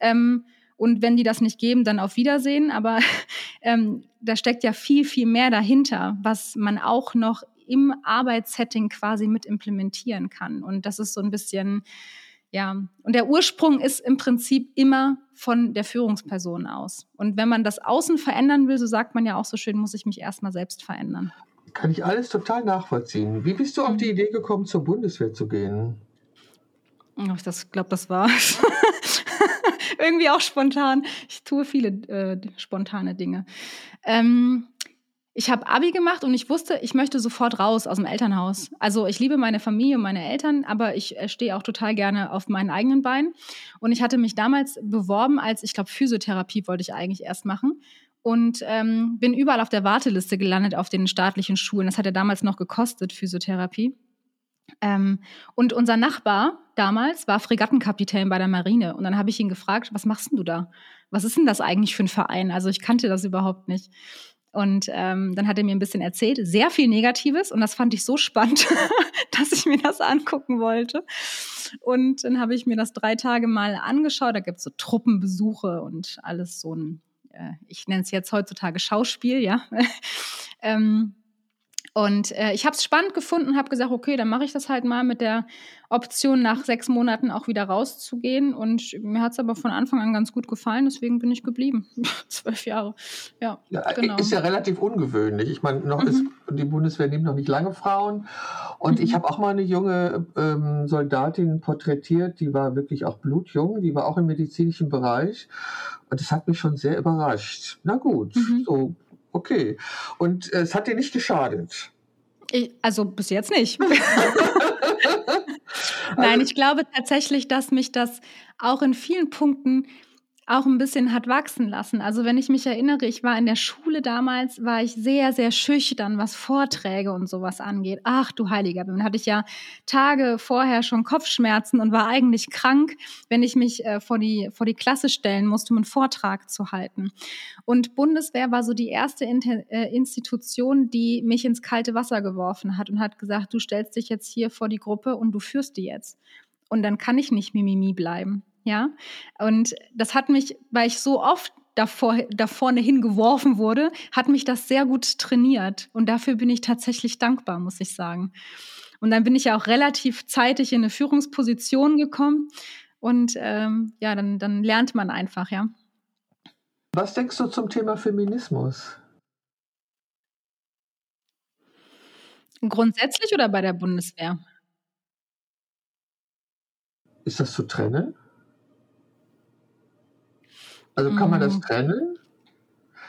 Ähm, und wenn die das nicht geben, dann auf Wiedersehen. Aber [LAUGHS] ähm, da steckt ja viel, viel mehr dahinter, was man auch noch im Arbeitssetting quasi mit implementieren kann. Und das ist so ein bisschen, ja, und der Ursprung ist im Prinzip immer von der Führungsperson aus. Und wenn man das Außen verändern will, so sagt man ja auch so schön, muss ich mich erstmal selbst verändern.
Kann ich alles total nachvollziehen. Wie bist du auf die Idee gekommen, zur Bundeswehr zu gehen?
Ich das glaube, das war [LAUGHS] irgendwie auch spontan. Ich tue viele äh, spontane Dinge. Ähm, ich habe Abi gemacht und ich wusste, ich möchte sofort raus aus dem Elternhaus. Also ich liebe meine Familie und meine Eltern, aber ich äh, stehe auch total gerne auf meinen eigenen Beinen. Und ich hatte mich damals beworben als, ich glaube, Physiotherapie wollte ich eigentlich erst machen. Und ähm, bin überall auf der Warteliste gelandet auf den staatlichen Schulen. Das hat ja damals noch gekostet, Physiotherapie. Ähm, und unser Nachbar damals war Fregattenkapitän bei der Marine. Und dann habe ich ihn gefragt, was machst denn du da? Was ist denn das eigentlich für ein Verein? Also ich kannte das überhaupt nicht. Und ähm, dann hat er mir ein bisschen erzählt, sehr viel Negatives. Und das fand ich so spannend, [LAUGHS] dass ich mir das angucken wollte. Und dann habe ich mir das drei Tage mal angeschaut. Da gibt es so Truppenbesuche und alles so ein, äh, ich nenne es jetzt heutzutage Schauspiel, ja. [LAUGHS] ähm, und äh, ich habe es spannend gefunden, habe gesagt, okay, dann mache ich das halt mal mit der Option, nach sechs Monaten auch wieder rauszugehen. Und mir hat es aber von Anfang an ganz gut gefallen, deswegen bin ich geblieben. [LAUGHS] Zwölf Jahre. Ja,
ja, genau. Ist ja relativ ungewöhnlich. Ich meine, noch mhm. ist, die Bundeswehr nimmt noch nicht lange Frauen. Und mhm. ich habe auch mal eine junge ähm, Soldatin porträtiert, die war wirklich auch blutjung, die war auch im medizinischen Bereich. Und das hat mich schon sehr überrascht. Na gut, mhm. so Okay. Und äh, es hat dir nicht geschadet?
Ich, also bis jetzt nicht. [LAUGHS] Nein, ich glaube tatsächlich, dass mich das auch in vielen Punkten auch ein bisschen hat wachsen lassen. Also wenn ich mich erinnere, ich war in der Schule damals, war ich sehr, sehr schüchtern, was Vorträge und sowas angeht. Ach du Heiliger, dann hatte ich ja Tage vorher schon Kopfschmerzen und war eigentlich krank, wenn ich mich äh, vor, die, vor die Klasse stellen musste, um einen Vortrag zu halten. Und Bundeswehr war so die erste Inter äh, Institution, die mich ins kalte Wasser geworfen hat und hat gesagt, du stellst dich jetzt hier vor die Gruppe und du führst die jetzt. Und dann kann ich nicht Mimimi bleiben ja. Und das hat mich, weil ich so oft davor, da vorne hingeworfen wurde, hat mich das sehr gut trainiert. Und dafür bin ich tatsächlich dankbar, muss ich sagen. Und dann bin ich ja auch relativ zeitig in eine Führungsposition gekommen. Und ähm, ja, dann, dann lernt man einfach, ja.
Was denkst du zum Thema Feminismus?
Grundsätzlich oder bei der Bundeswehr?
Ist das zu trennen? Also kann man das mhm. trennen?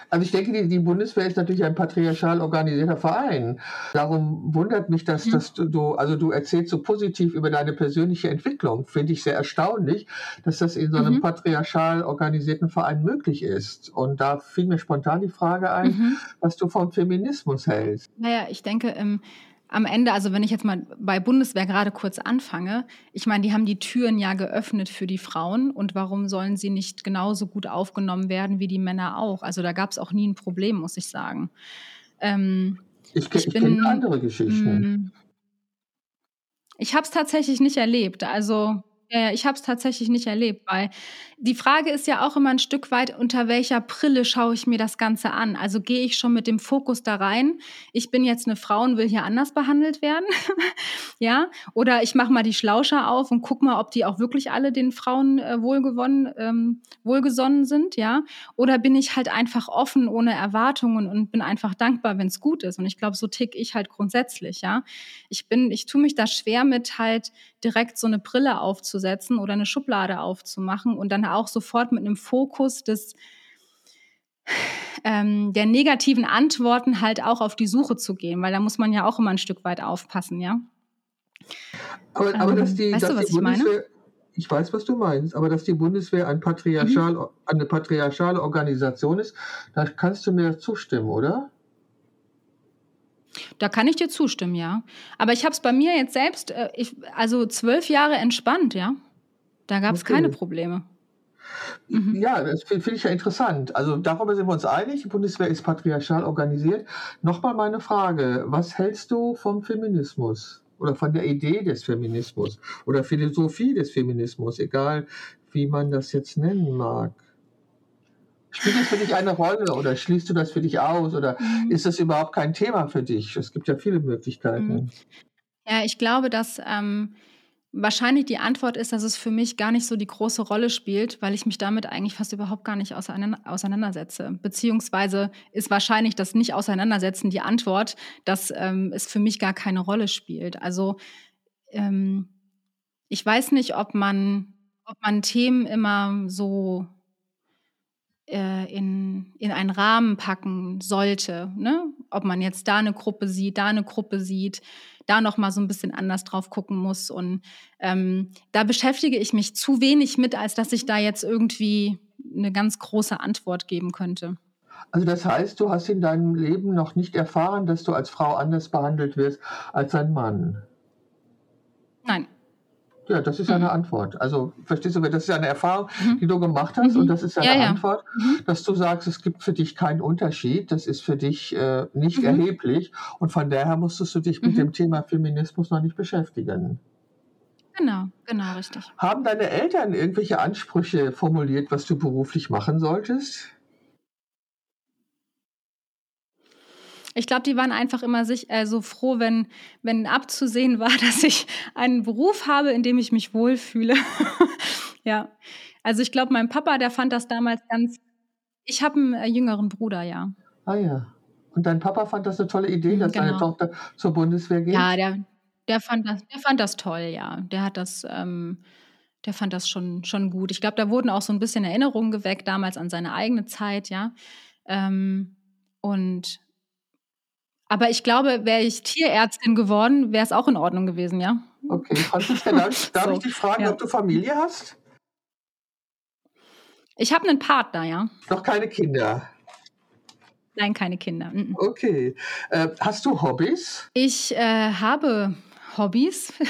Also ich denke, die, die, Bundeswehr ist natürlich ein patriarchal organisierter Verein. Darum wundert mich, dass, mhm. dass du, also du erzählst so positiv über deine persönliche Entwicklung. Finde ich sehr erstaunlich, dass das in so einem mhm. patriarchal organisierten Verein möglich ist. Und da fiel mir spontan die Frage ein, mhm. was du vom Feminismus hältst.
Naja, ich denke, ähm, am Ende, also wenn ich jetzt mal bei Bundeswehr gerade kurz anfange, ich meine, die haben die Türen ja geöffnet für die Frauen und warum sollen sie nicht genauso gut aufgenommen werden wie die Männer auch? Also da gab es auch nie ein Problem, muss ich sagen.
Ähm, ich, ich, ich kenne andere Geschichten.
Hm. Ich habe es tatsächlich nicht erlebt. Also ja, ich habe es tatsächlich nicht erlebt, weil die Frage ist ja auch immer ein Stück weit, unter welcher Brille schaue ich mir das Ganze an? Also gehe ich schon mit dem Fokus da rein, ich bin jetzt eine Frau und will hier anders behandelt werden, [LAUGHS] ja? Oder ich mache mal die Schlauscher auf und guck mal, ob die auch wirklich alle den Frauen äh, wohlgewonnen, ähm, wohlgesonnen sind, ja? Oder bin ich halt einfach offen, ohne Erwartungen und bin einfach dankbar, wenn es gut ist? Und ich glaube, so tick ich halt grundsätzlich, ja? Ich bin, ich tue mich da schwer mit halt direkt so eine Brille aufzusetzen oder eine Schublade aufzumachen und dann auch sofort mit einem Fokus des ähm, der negativen Antworten halt auch auf die Suche zu gehen, weil da muss man ja auch immer ein Stück weit aufpassen, ja.
Aber, ähm, aber dass die, weißt dass du, was die Bundeswehr, ich meine? Ich weiß, was du meinst, aber dass die Bundeswehr ein patriarchal, mhm. eine patriarchale Organisation ist, da kannst du mir zustimmen, oder?
Da kann ich dir zustimmen, ja. Aber ich habe es bei mir jetzt selbst, äh, ich, also zwölf Jahre entspannt, ja. Da gab es okay. keine Probleme.
Mhm. Ja, das finde ich ja interessant. Also darüber sind wir uns einig, die Bundeswehr ist patriarchal organisiert. Nochmal meine Frage, was hältst du vom Feminismus oder von der Idee des Feminismus oder Philosophie des Feminismus, egal wie man das jetzt nennen mag? Spielt das für dich eine Rolle oder schließt du das für dich aus oder mhm. ist das überhaupt kein Thema für dich? Es gibt ja viele Möglichkeiten. Mhm.
Ja, ich glaube, dass ähm, wahrscheinlich die Antwort ist, dass es für mich gar nicht so die große Rolle spielt, weil ich mich damit eigentlich fast überhaupt gar nicht auseinandersetze. Beziehungsweise ist wahrscheinlich das Nicht-Auseinandersetzen die Antwort, dass ähm, es für mich gar keine Rolle spielt. Also ähm, ich weiß nicht, ob man, ob man Themen immer so äh, in, in einen Rahmen packen sollte. Ne? Ob man jetzt da eine Gruppe sieht, da eine Gruppe sieht, da noch mal so ein bisschen anders drauf gucken muss. Und ähm, da beschäftige ich mich zu wenig mit, als dass ich da jetzt irgendwie eine ganz große Antwort geben könnte.
Also das heißt, du hast in deinem Leben noch nicht erfahren, dass du als Frau anders behandelt wirst als ein Mann. Ja, das ist ja eine mhm. Antwort. Also, verstehst du, das ist ja eine Erfahrung, mhm. die du gemacht hast, mhm. und das ist ja, ja eine ja. Antwort, mhm. dass du sagst, es gibt für dich keinen Unterschied, das ist für dich äh, nicht mhm. erheblich, und von daher musstest du dich mit dem Thema Feminismus noch nicht beschäftigen.
Genau, genau, richtig.
Haben deine Eltern irgendwelche Ansprüche formuliert, was du beruflich machen solltest?
Ich glaube, die waren einfach immer sich, äh, so froh, wenn, wenn abzusehen war, [LAUGHS] dass ich einen Beruf habe, in dem ich mich wohlfühle. [LAUGHS] ja. Also ich glaube, mein Papa, der fand das damals ganz. Ich habe einen äh, jüngeren Bruder, ja.
Ah ja. Und dein Papa fand das eine tolle Idee, dass genau. deine Tochter zur Bundeswehr geht?
Ja, der, der, fand, das, der fand das toll, ja. Der hat das. Ähm, der fand das schon, schon gut. Ich glaube, da wurden auch so ein bisschen Erinnerungen geweckt damals an seine eigene Zeit, ja. Ähm, und aber ich glaube, wäre ich Tierärztin geworden, wäre es auch in Ordnung gewesen, ja.
Okay, Franziska, [LAUGHS] darf, darf so, ich dich fragen, ja. ob du Familie hast?
Ich habe einen Partner, ja.
Noch keine Kinder.
Nein, keine Kinder.
Okay. Äh, hast du Hobbys?
Ich äh, habe Hobbys. [LAUGHS]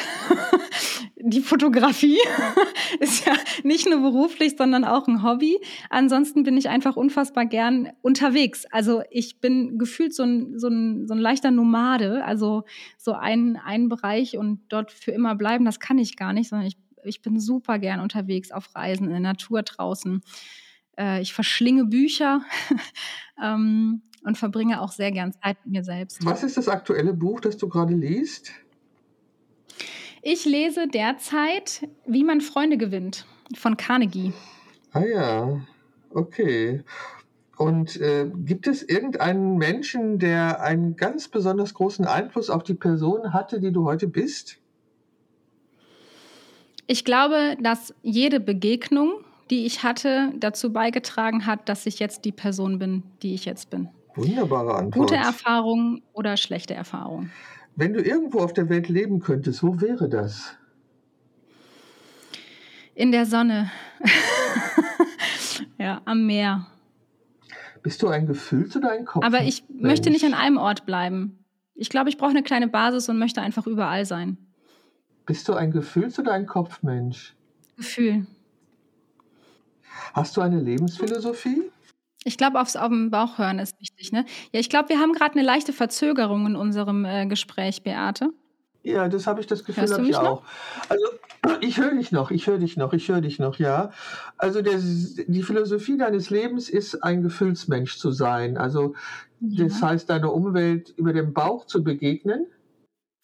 Die Fotografie [LAUGHS] ist ja nicht nur beruflich, sondern auch ein Hobby. Ansonsten bin ich einfach unfassbar gern unterwegs. Also ich bin gefühlt so ein, so ein, so ein leichter Nomade. Also so ein, ein Bereich und dort für immer bleiben, das kann ich gar nicht, sondern ich, ich bin super gern unterwegs auf Reisen, in der Natur draußen. Äh, ich verschlinge Bücher. [LAUGHS] ähm, und verbringe auch sehr gern Zeit mit mir selbst.
Was ist das aktuelle Buch, das du gerade liest?
Ich lese derzeit Wie man Freunde gewinnt von Carnegie.
Ah ja, okay. Und äh, gibt es irgendeinen Menschen, der einen ganz besonders großen Einfluss auf die Person hatte, die du heute bist?
Ich glaube, dass jede Begegnung, die ich hatte, dazu beigetragen hat, dass ich jetzt die Person bin, die ich jetzt bin.
Wunderbare Antwort.
Gute Erfahrung oder schlechte Erfahrung?
Wenn du irgendwo auf der Welt leben könntest, wo wäre das?
In der Sonne. [LAUGHS] ja, am Meer.
Bist du ein Gefühls- oder ein Kopf?
Aber ich Mensch? möchte nicht an einem Ort bleiben. Ich glaube, ich brauche eine kleine Basis und möchte einfach überall sein.
Bist du ein Gefühls- oder ein Kopfmensch?
Gefühl.
Hast du eine Lebensphilosophie?
Ich glaube, aufs auf den Bauch hören ist wichtig. Ne? Ja, ich glaube, wir haben gerade eine leichte Verzögerung in unserem äh, Gespräch, Beate.
Ja, das habe ich das Gefühl, habe ich auch. Also [CLEARS THROAT] ich höre dich noch, ich höre dich noch, ich höre dich noch, ja. Also der, die Philosophie deines Lebens ist ein Gefühlsmensch zu sein. Also ja. das heißt, deiner Umwelt über den Bauch zu begegnen.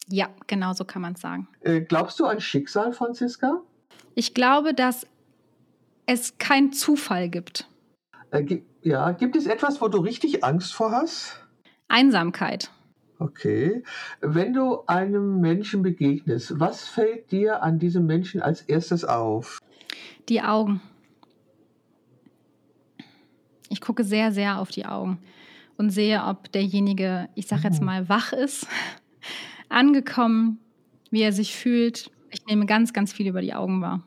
Ja, genau so kann man es sagen.
Äh, glaubst du an Schicksal, Franziska?
Ich glaube, dass es keinen Zufall gibt.
Äh, ja, gibt es etwas, wo du richtig Angst vor hast?
Einsamkeit.
Okay. Wenn du einem Menschen begegnest, was fällt dir an diesem Menschen als erstes auf?
Die Augen. Ich gucke sehr, sehr auf die Augen und sehe, ob derjenige, ich sage jetzt mhm. mal, wach ist, angekommen, wie er sich fühlt. Ich nehme ganz, ganz viel über die Augen wahr.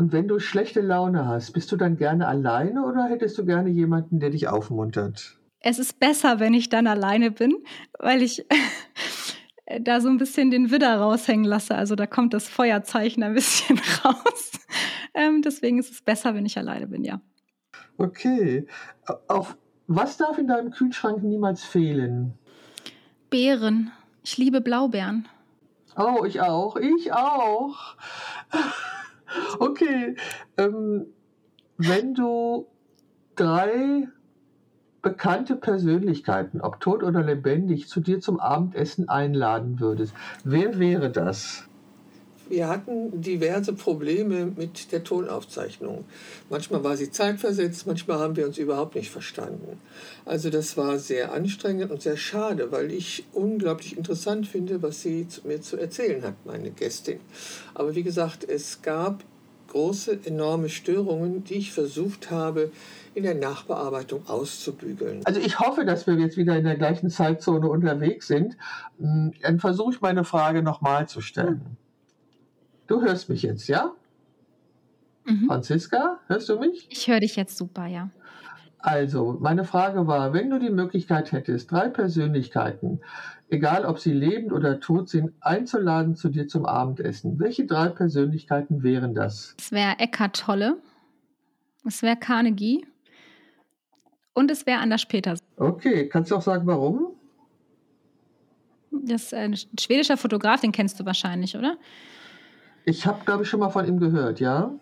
Und wenn du schlechte Laune hast, bist du dann gerne alleine oder hättest du gerne jemanden, der dich aufmuntert?
Es ist besser, wenn ich dann alleine bin, weil ich [LAUGHS] da so ein bisschen den Widder raushängen lasse. Also da kommt das Feuerzeichen ein bisschen [LAUGHS] raus. Ähm, deswegen ist es besser, wenn ich alleine bin, ja.
Okay. Auf was darf in deinem Kühlschrank niemals fehlen?
Beeren. Ich liebe Blaubeeren.
Oh, ich auch. Ich auch. [LAUGHS] [LAUGHS] Okay. Ähm, wenn du drei bekannte Persönlichkeiten, ob tot oder lebendig, zu dir zum Abendessen einladen würdest, wer wäre das? Wir hatten diverse Probleme mit der Tonaufzeichnung. Manchmal war sie zeitversetzt, manchmal haben wir uns überhaupt nicht verstanden. Also das war sehr anstrengend und sehr schade, weil ich unglaublich interessant finde, was sie mir zu erzählen hat, meine Gästin. Aber wie gesagt, es gab große, enorme Störungen, die ich versucht habe, in der Nachbearbeitung auszubügeln. Also ich hoffe, dass wir jetzt wieder in der gleichen Zeitzone unterwegs sind. Hm, dann versuche ich meine Frage nochmal zu stellen. Du hörst mich jetzt, ja? Mhm. Franziska, hörst du mich?
Ich höre dich jetzt super, ja.
Also, meine Frage war, wenn du die Möglichkeit hättest, drei Persönlichkeiten, egal ob sie lebend oder tot sind, einzuladen zu dir zum Abendessen, welche drei Persönlichkeiten wären das?
Es wäre Eckhart Tolle, es wäre Carnegie und es wäre Anders Peters.
Okay, kannst du auch sagen, warum?
Das ist ein schwedischer Fotograf, den kennst du wahrscheinlich, oder?
Ich habe, glaube ich, schon mal von ihm gehört, ja.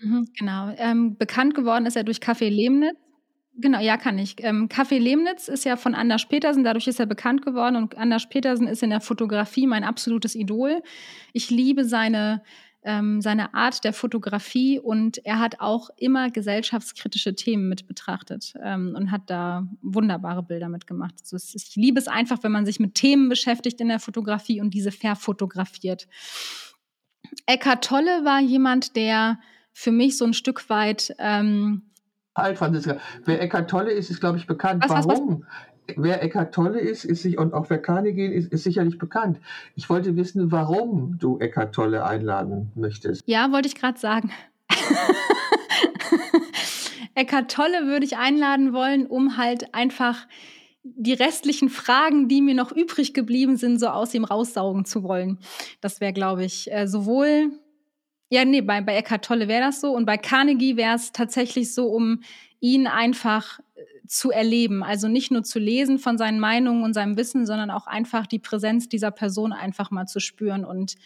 Mhm, genau. Ähm, bekannt geworden ist er durch Café Lemnitz. Genau, ja, kann ich. Ähm, Café Lemnitz ist ja von Anders Petersen, dadurch ist er bekannt geworden und Anders Petersen ist in der Fotografie mein absolutes Idol. Ich liebe seine, ähm, seine Art der Fotografie und er hat auch immer gesellschaftskritische Themen mit betrachtet ähm, und hat da wunderbare Bilder mitgemacht. Also ich liebe es einfach, wenn man sich mit Themen beschäftigt in der Fotografie und diese verfotografiert. Eckhart Tolle war jemand, der für mich so ein Stück weit. Ähm,
halt, Franziska. Wer Eckart Tolle ist, ist, glaube ich, bekannt. Was, Warum? Was, was? Wer Eckhart Tolle ist, ist sich und auch wer Carnegie ist, ist sicherlich bekannt. Ich wollte wissen, warum du Eckhart Tolle einladen möchtest.
Ja, wollte ich gerade sagen. [LAUGHS] Eckhart Tolle würde ich einladen wollen, um halt einfach die restlichen Fragen, die mir noch übrig geblieben sind, so aus ihm raussaugen zu wollen. Das wäre, glaube ich, äh, sowohl, ja, nee, bei, bei Eckhart Tolle wäre das so und bei Carnegie wäre es tatsächlich so, um ihn einfach zu erleben. Also nicht nur zu lesen von seinen Meinungen und seinem Wissen, sondern auch einfach die Präsenz dieser Person einfach mal zu spüren und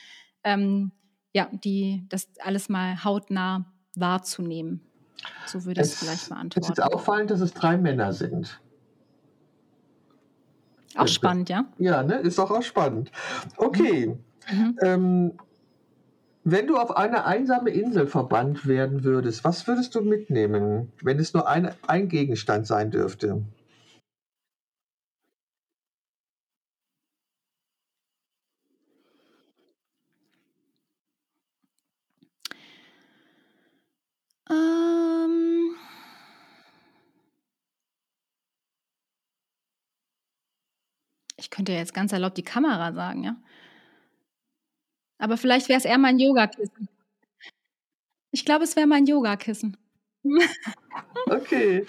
ähm, ja, die, das alles mal hautnah wahrzunehmen. So würde ich es vielleicht beantworten.
Es ist auffallend, dass es drei Männer sind.
Auch spannend, ja?
Ja, ne? ist doch auch spannend. Okay. Mhm. Ähm, wenn du auf eine einsame Insel verbannt werden würdest, was würdest du mitnehmen, wenn es nur ein, ein Gegenstand sein dürfte?
Ähm. Ich könnte ja jetzt ganz erlaubt die Kamera sagen, ja? Aber vielleicht wäre es eher mein Yogakissen. Ich glaube, es wäre mein Yogakissen. [LAUGHS]
Okay.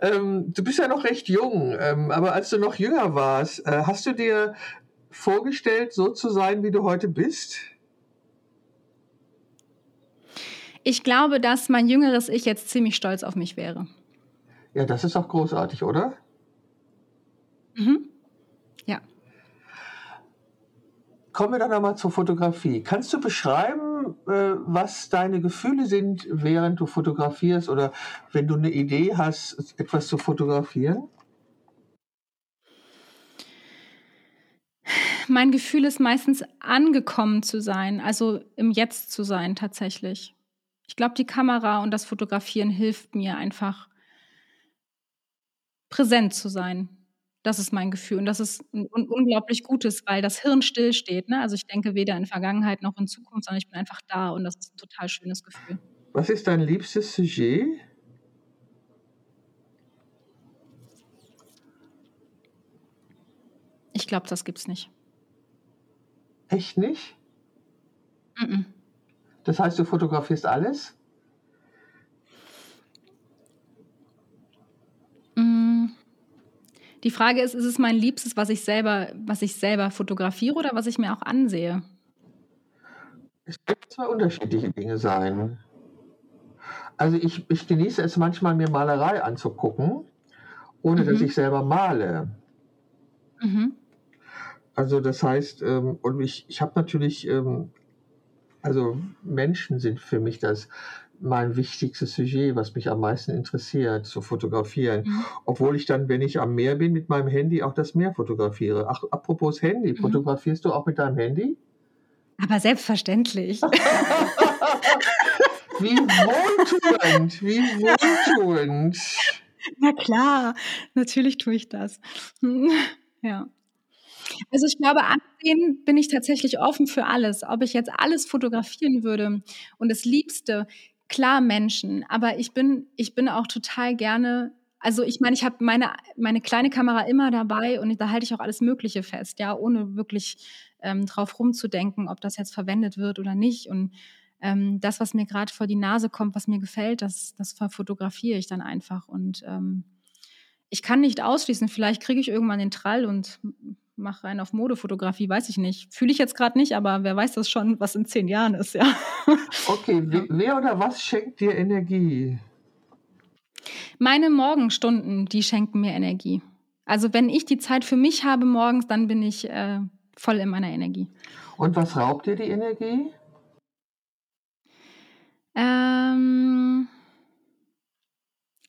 Ähm, du bist ja noch recht jung, ähm, aber als du noch jünger warst, äh, hast du dir vorgestellt, so zu sein, wie du heute bist?
Ich glaube, dass mein jüngeres Ich jetzt ziemlich stolz auf mich wäre.
Ja, das ist auch großartig, oder?
Mhm. Ja.
Kommen wir dann nochmal zur Fotografie. Kannst du beschreiben, äh, was deine Gefühle sind, während du fotografierst oder wenn du eine Idee hast, etwas zu fotografieren?
Mein Gefühl ist meistens angekommen zu sein, also im Jetzt zu sein tatsächlich. Ich glaube, die Kamera und das Fotografieren hilft mir einfach präsent zu sein. Das ist mein Gefühl und das ist ein unglaublich Gutes, weil das Hirn stillsteht, ne? Also, ich denke weder in Vergangenheit noch in Zukunft, sondern ich bin einfach da und das ist 'n total schönes Gefühl.
Was ist dein liebstes Sujet?
Ich glaube, das gibt's nicht.
Echt nicht?
Mm-mm.
Das heißt, du fotografierst alles?
Die Frage ist, ist es mein Liebstes, was ich selber was ich selber fotografiere oder was ich mir auch ansehe?
Es können zwei unterschiedliche Dinge sein. Also, ich ich genieße es manchmal, mir Malerei anzugucken, ohne dass
Mhm.
ich selber male.
Mhm.
Also, das heißt, ähm und ich ich habe natürlich, ähm also, Menschen sind für mich das mein wichtigstes Sujet, was mich am meisten interessiert, zu fotografieren.
Mhm.
Obwohl ich dann, wenn ich am Meer bin, mit meinem Handy auch das Meer fotografiere. Ach, apropos Handy,
Mhm.
fotografierst du auch mit deinem Handy?
Aber selbstverständlich. [LAUGHS]
Wie wohltuend, wie wohltuend.
Na klar, natürlich tue ich das. [LAUGHS] Ja. Also, ich glaube, ansehen bin ich tatsächlich offen für alles. Ob ich jetzt alles fotografieren würde und das Liebste, klar Menschen, aber ich bin ich bin auch total gerne also, ich meine, ich habe meine meine kleine Kamera immer dabei und da halte ich auch alles Mögliche fest, ja, ohne wirklich, ähm, drauf rumzudenken, ob das jetzt verwendet wird oder nicht. Und, ähm, das, was mir grad vor die Nase kommt, was mir gefällt, das das verfotografiere ich dann einfach. Und, ähm, ich kann nicht ausschließen, vielleicht kriege ich irgendwann den Trall und mache einen auf Modefotografie, weiß ich nicht. Fühle ich jetzt grad nicht, aber wer weiß das schon, was in 10 Jahren ist, ja.
Okay, [LAUGHS] wer oder was schenkt dir Energie?
Meine Morgenstunden, die schenken mir Energie. Also, wenn ich die Zeit für mich habe morgens, dann bin ich, äh, voll in meiner Energie.
Und was raubt dir die Energie?
Ähm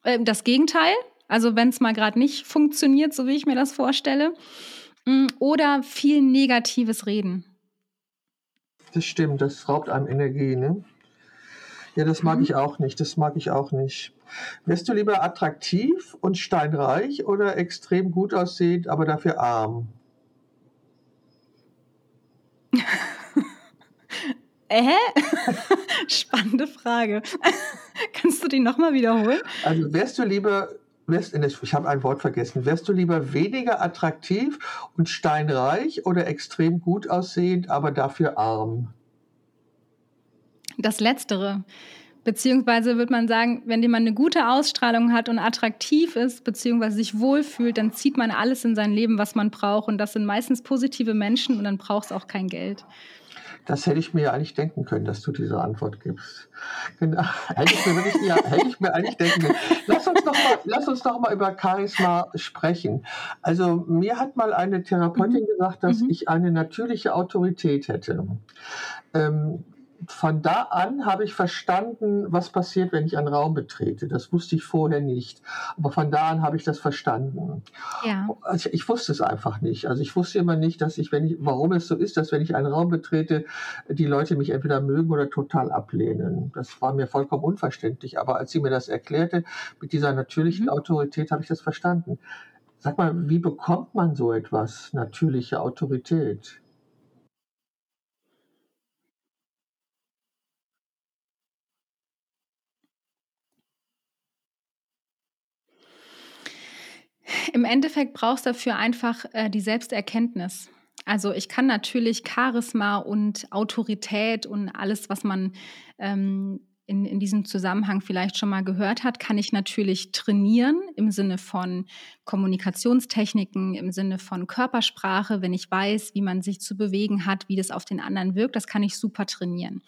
ähm, das Gegenteil. Also, wenn's mal grad nicht funktioniert, so wie ich mir das vorstelle. Hm, oder viel negatives Reden.
Das stimmt, das raubt einem Energie, ne? Ja, das mag
Mhm.
ich auch nicht, das mag ich auch nicht. Wärst du lieber attraktiv und steinreich oder extrem gut aussehend, aber dafür arm? [LAUGHS]
Äh, hä? [LAUGHS] Spannende Frage. [LAUGHS] Kannst du die noch mal wiederholen?
Also, wärst du lieber wärst, ich habe ein Wort vergessen, wärst du lieber weniger attraktiv und steinreich oder extrem gut aussehend, aber dafür arm?
Das Letztere. Beziehungsweise würde man sagen, wenn jemand eine gute Ausstrahlung hat und attraktiv ist, beziehungsweise sich wohlfühlt, dann zieht man alles in sein Leben, was man braucht. Und das sind meistens positive Menschen und dann braucht es auch kein Geld.
Das hätte ich mir ja eigentlich denken können, dass du diese Antwort gibst. Genau. Hätte ich mir, wirklich, ja, hätte ich mir eigentlich denken können. Lass uns, doch mal, lass uns doch mal über Charisma sprechen. Also mir hat mal eine Therapeutin mhm. gesagt, dass mhm. ich eine natürliche Autorität hätte. Ähm, von da an habe ich verstanden, was passiert, wenn ich einen Raum betrete. Das wusste ich vorher nicht. Aber von da an habe ich das verstanden. Ja. Also ich wusste es einfach nicht. Also ich wusste immer nicht, dass ich, wenn ich, warum es so ist, dass wenn ich einen Raum betrete, die Leute mich entweder mögen oder total ablehnen. Das war mir vollkommen unverständlich. Aber als sie mir das erklärte, mit dieser natürlichen mhm. Autorität, habe ich das verstanden. Sag mal, wie bekommt man so etwas, natürliche Autorität?
Im Endeffekt brauchst du dafür einfach äh, die Selbsterkenntnis. Also ich kann natürlich Charisma und Autorität und alles, was man ähm, in, in diesem Zusammenhang vielleicht schon mal gehört hat, kann ich natürlich trainieren im Sinne von Kommunikationstechniken, im Sinne von Körpersprache, wenn ich weiß, wie man sich zu bewegen hat, wie das auf den anderen wirkt, das kann ich super trainieren.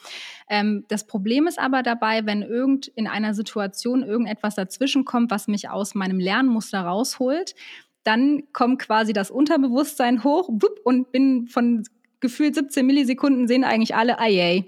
Ähm, das Problem ist aber dabei, wenn irgend in einer Situation irgendetwas dazwischen kommt, was mich aus meinem Lernmuster rausholt, dann kommt quasi das Unterbewusstsein hoch und bin von gefühlt 17 Millisekunden sehen eigentlich alle, ah yay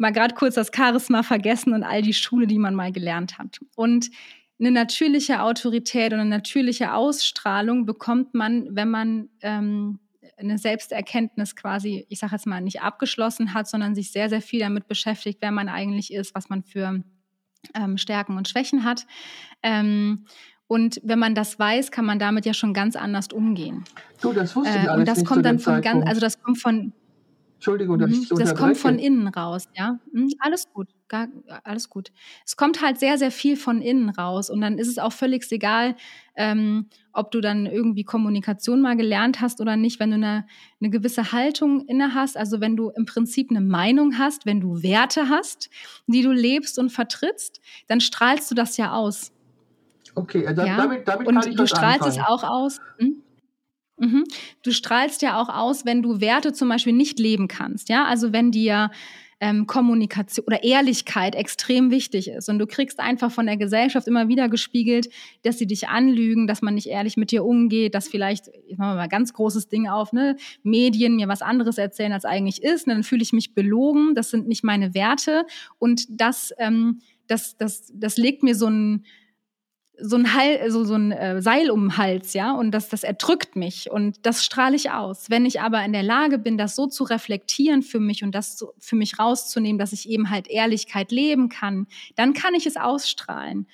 mal gerade kurz das Charisma vergessen und all die Schule, die man mal gelernt hat. Und eine natürliche Autorität und eine natürliche Ausstrahlung bekommt man, wenn man ähm, eine Selbsterkenntnis quasi, ich sage jetzt mal, nicht abgeschlossen hat, sondern sich sehr, sehr viel damit beschäftigt, wer man eigentlich ist, was man für ähm, Stärken und Schwächen hat. Ähm, und wenn man das weiß, kann man damit ja schon ganz anders umgehen.
Du, das wusste ich äh, alles
Und das kommt dann von ganz, also das kommt von
Entschuldigung, dass mhm. ich
Das kommt von innen raus, ja. Mhm, alles gut, gar, alles gut. Es kommt halt sehr, sehr viel von innen raus und dann ist es auch völlig egal, ähm, ob du dann irgendwie Kommunikation mal gelernt hast oder nicht, wenn du eine, eine gewisse Haltung inne hast, also wenn du im Prinzip eine Meinung hast, wenn du Werte hast, die du lebst und vertrittst, dann strahlst du das ja aus.
Okay, also
ja?
damit, damit
und
kann ich
du strahlst
anfangen.
es auch aus. Hm? Mhm. Du strahlst ja auch aus, wenn du Werte zum Beispiel nicht leben kannst. Ja, also wenn dir ähm, Kommunikation oder Ehrlichkeit extrem wichtig ist und du kriegst einfach von der Gesellschaft immer wieder gespiegelt, dass sie dich anlügen, dass man nicht ehrlich mit dir umgeht, dass vielleicht, ich mache mal ein ganz großes Ding auf, ne, Medien mir was anderes erzählen, als eigentlich ist, und dann fühle ich mich belogen, das sind nicht meine Werte und das, ähm, das, das, das legt mir so ein so ein, Hal so, so ein äh, Seil um den Hals, ja, und das, das erdrückt mich und das strahle ich aus. Wenn ich aber in der Lage bin, das so zu reflektieren für mich und das so für mich rauszunehmen, dass ich eben halt Ehrlichkeit leben kann, dann kann ich es ausstrahlen.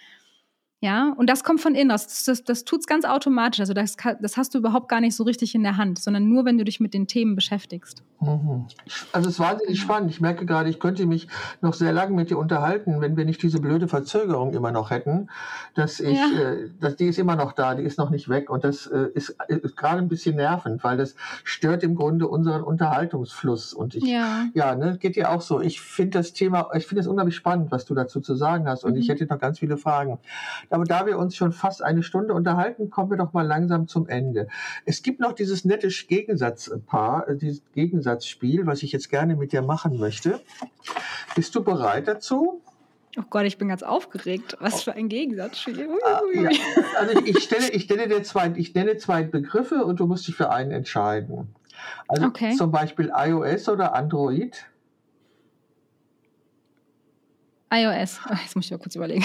Ja, und das kommt von innen aus. Das, das, das tut es ganz automatisch. Also das, das hast du überhaupt gar nicht so richtig in der Hand, sondern nur, wenn du dich mit den Themen beschäftigst.
Mhm. Also es ist wahnsinnig spannend. Ich merke gerade, ich könnte mich noch sehr lange mit dir unterhalten, wenn wir nicht diese blöde Verzögerung immer noch hätten. Dass ich, ja. äh, dass, die ist immer noch da, die ist noch nicht weg. Und das äh, ist, ist gerade ein bisschen nervend, weil das stört im Grunde unseren Unterhaltungsfluss. Und ich, ja, ja ne, geht dir auch so. Ich finde das Thema, ich finde es unglaublich spannend, was du dazu zu sagen hast. Und mhm. ich hätte noch ganz viele Fragen. Aber da wir uns schon fast eine Stunde unterhalten, kommen wir doch mal langsam zum Ende. Es gibt noch dieses nette Gegensatzpaar, äh, dieses Gegensatzspiel, was ich jetzt gerne mit dir machen möchte. Bist du bereit dazu?
Oh Gott, ich bin ganz aufgeregt. Was für ein Gegensatzspiel.
Ah, ja. Also ich, ich, stelle, ich, stelle dir zwei, ich nenne zwei Begriffe und du musst dich für einen entscheiden. Also okay. zum Beispiel iOS oder Android.
iOS. [LAUGHS] Jetzt muss ich mal kurz überlegen.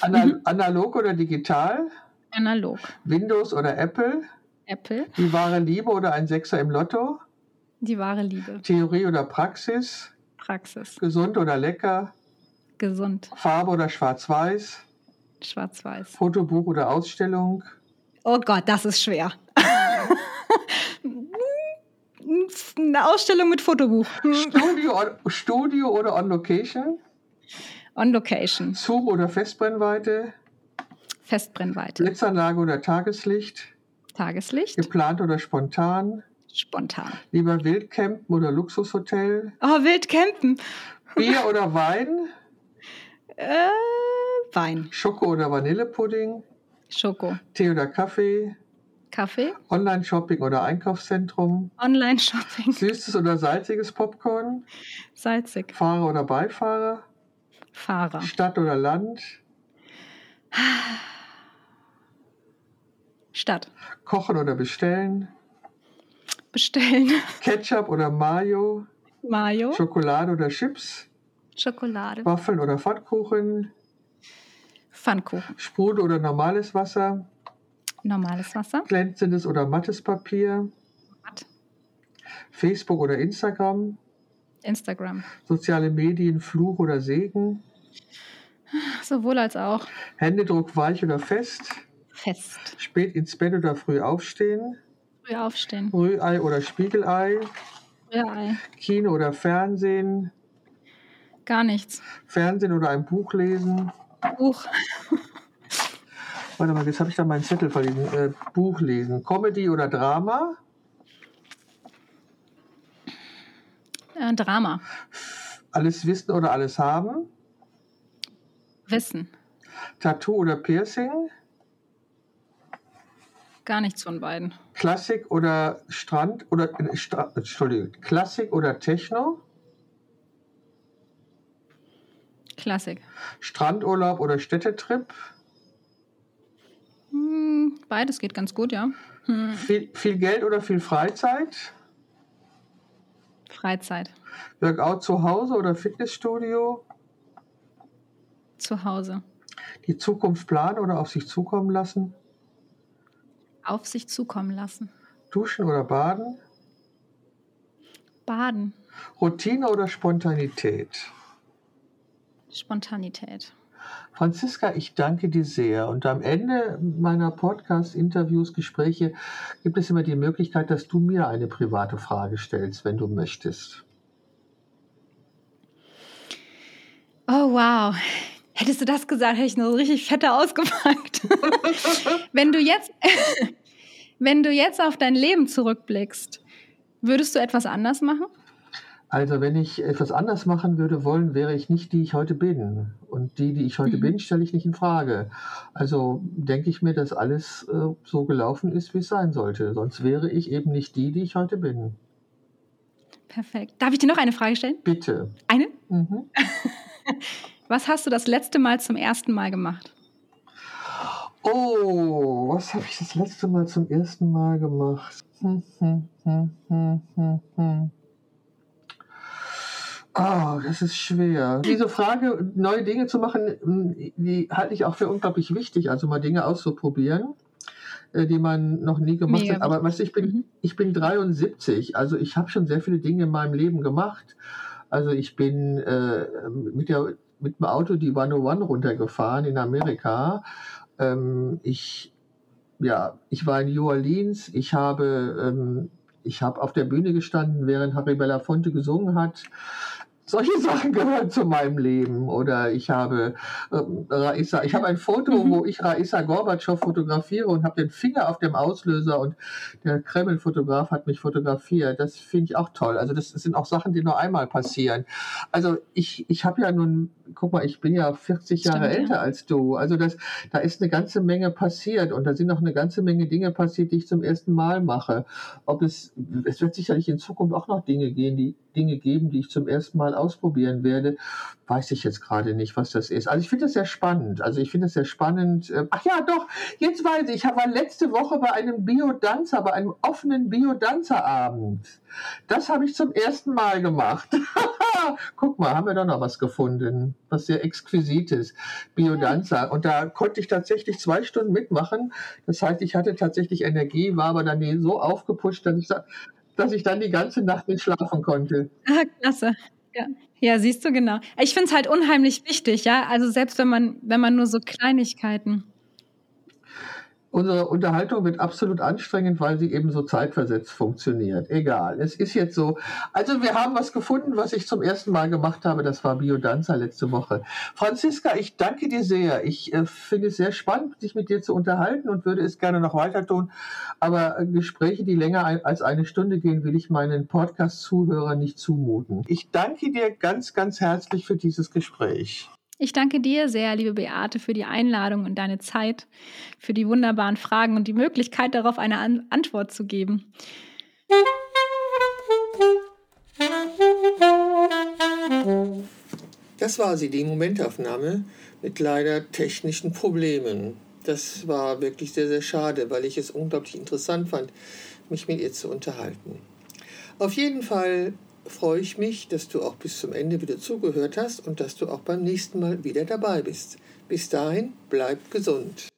Anal analog oder digital?
Analog.
Windows oder Apple?
Apple.
Die wahre Liebe oder ein Sechser im Lotto?
Die wahre Liebe.
Theorie oder Praxis?
Praxis.
Gesund oder lecker?
Gesund.
Farbe oder Schwarz-Weiß?
Schwarz-Weiß.
Fotobuch oder Ausstellung?
Oh Gott, das ist schwer. [LAUGHS] Eine Ausstellung mit Fotobuch.
Studio, Studio oder On Location?
On Location.
Zoom oder Festbrennweite?
Festbrennweite.
Blitzanlage oder Tageslicht?
Tageslicht.
Geplant oder spontan?
Spontan.
Lieber Wildcampen oder Luxushotel?
Oh, Wildcampen.
Bier oder Wein?
Äh, Wein.
Schoko oder Vanillepudding?
Schoko.
Tee oder Kaffee?
Kaffee.
Online-Shopping oder Einkaufszentrum?
Online-Shopping.
Süßes oder salziges Popcorn?
Salzig.
Fahrer oder Beifahrer?
Fahrer.
Stadt oder Land?
Stadt.
Kochen oder bestellen?
Bestellen.
Ketchup oder Mayo?
Mayo.
Schokolade oder Chips?
Schokolade.
Waffeln oder Pfannkuchen?
Pfannkuchen.
Sprudel oder normales Wasser?
Normales Wasser.
Glänzendes oder mattes Papier?
Matt.
Facebook oder Instagram?
Instagram.
Soziale Medien, Fluch oder Segen?
Sowohl als auch.
Händedruck weich oder fest?
Fest.
Spät ins Bett oder früh aufstehen?
Früh aufstehen.
Rührei oder Spiegelei?
Rührei.
Kino oder Fernsehen?
Gar nichts.
Fernsehen oder ein Buch lesen?
Buch.
Warte mal, jetzt habe ich da meinen Zettel verlesen. Äh, Buch lesen. Comedy oder Drama?
Äh, Drama.
Alles wissen oder alles haben?
Wissen.
Tattoo oder Piercing?
Gar nichts von beiden.
Klassik oder Strand oder äh, Stra Entschuldigung, Klassik oder Techno?
Klassik.
Strandurlaub oder Städtetrip?
Hm, beides geht ganz gut, ja. Hm.
Viel, viel Geld oder viel Freizeit?
Freizeit.
Workout zu Hause oder Fitnessstudio?
Zu Hause.
Die Zukunft planen oder auf sich zukommen lassen?
Auf sich zukommen lassen.
Duschen oder baden?
Baden.
Routine oder Spontanität?
Spontanität.
Franziska, ich danke dir sehr. Und am Ende meiner Podcast-Interviews, Gespräche gibt es immer die Möglichkeit, dass du mir eine private Frage stellst, wenn du möchtest.
Oh, wow. Hättest du das gesagt, hätte ich nur so richtig fette ausgepackt. [LAUGHS] wenn, du jetzt, [LAUGHS] wenn du jetzt auf dein Leben zurückblickst, würdest du etwas anders machen?
Also wenn ich etwas anders machen würde wollen, wäre ich nicht die ich heute bin. Und die, die ich heute
Mhm.
bin, stelle ich nicht in Frage. Also denke ich mir, dass alles äh, so gelaufen ist, wie es sein sollte. Sonst wäre ich eben nicht die, die ich heute bin.
Perfekt. Darf ich dir noch eine Frage stellen?
Bitte.
Eine?
Mhm. [LAUGHS]
Was hast du das letzte Mal zum ersten Mal gemacht?
Oh, was habe ich das letzte Mal zum ersten Mal gemacht? Hm, hm, hm. Oh, das ist schwer. Diese Frage, neue Dinge zu machen, die halte ich auch für unglaublich wichtig. Also mal Dinge auszuprobieren, äh, die man noch nie gemacht
Mega
hat. Aber weißt du, ich bin,
Mhm.
ich bin 73, also ich habe schon sehr viele Dinge in meinem Leben gemacht. Also ich bin äh, mit, der, mit dem Auto die 101 runtergefahren in Amerika. Ähm, ich, ja, ich war in New Orleans. Ich habe, ähm, ich habe auf der Bühne gestanden, während Harry Belafonte gesungen hat. Solche [LAUGHS] Sachen gehören zu meinem Leben. Oder ich habe ähm, Raissa, ich habe ein Foto,
Mhm.
wo ich Raissa Gorbatschow fotografiere und habe den Finger auf dem Auslöser und der Kreml-Fotograf hat mich fotografiert. Das finde ich auch toll. Also das sind auch Sachen, die nur einmal passieren. Also ich, ich habe ja nun, guck mal, ich bin ja 40 Jahre
Stimmt, ja.
älter als du. Also das, da ist eine ganze Menge passiert und da sind auch eine ganze Menge Dinge passiert, die ich zum ersten Mal mache. Ob es, es wird sicherlich in Zukunft auch noch Dinge gehen, die Dinge geben, die ich zum ersten Mal ausprobieren werde. Weiß ich jetzt gerade nicht, was das ist. Also ich finde das sehr spannend. Also ich finde das sehr spannend. Ähm, Ach ja, doch, jetzt weiß ich, ich war letzte Woche bei einem Biodanzer, bei einem offenen Biodanzerabend. Das habe ich zum ersten Mal gemacht. [LAUGHS] Guck mal, haben wir doch noch was gefunden, was sehr exquisites. Biodanzer. Und da konnte ich tatsächlich zwei Stunden mitmachen. Das heißt, ich hatte tatsächlich Energie, war aber dann so aufgepusht, dass ich, sa- dass ich dann die ganze Nacht nicht schlafen konnte.
Ah, klasse. Ja. ja, siehst du genau. Ich finde es halt unheimlich wichtig, ja. Also selbst wenn man, wenn man nur so Kleinigkeiten.
Unsere Unterhaltung wird absolut anstrengend, weil sie eben so zeitversetzt funktioniert. Egal, es ist jetzt so. Also wir haben was gefunden, was ich zum ersten Mal gemacht habe. Das war Biodanza letzte Woche. Franziska, ich danke dir sehr. Ich äh, finde es sehr spannend, sich mit dir zu unterhalten und würde es gerne noch weiter tun. Aber äh, Gespräche, die länger ein, als eine Stunde gehen, will ich meinen Podcast-Zuhörern nicht zumuten. Ich danke dir ganz, ganz herzlich für dieses Gespräch.
Ich danke dir sehr, liebe Beate, für die Einladung und deine Zeit, für die wunderbaren Fragen und die Möglichkeit, darauf eine An Antwort zu geben.
Das war sie, die Momentaufnahme mit leider technischen Problemen. Das war wirklich sehr, sehr schade, weil ich es unglaublich interessant fand, mich mit ihr zu unterhalten. Auf jeden Fall freue ich mich, dass du auch bis zum Ende wieder zugehört hast und dass du auch beim nächsten Mal wieder dabei bist. Bis dahin, bleib gesund.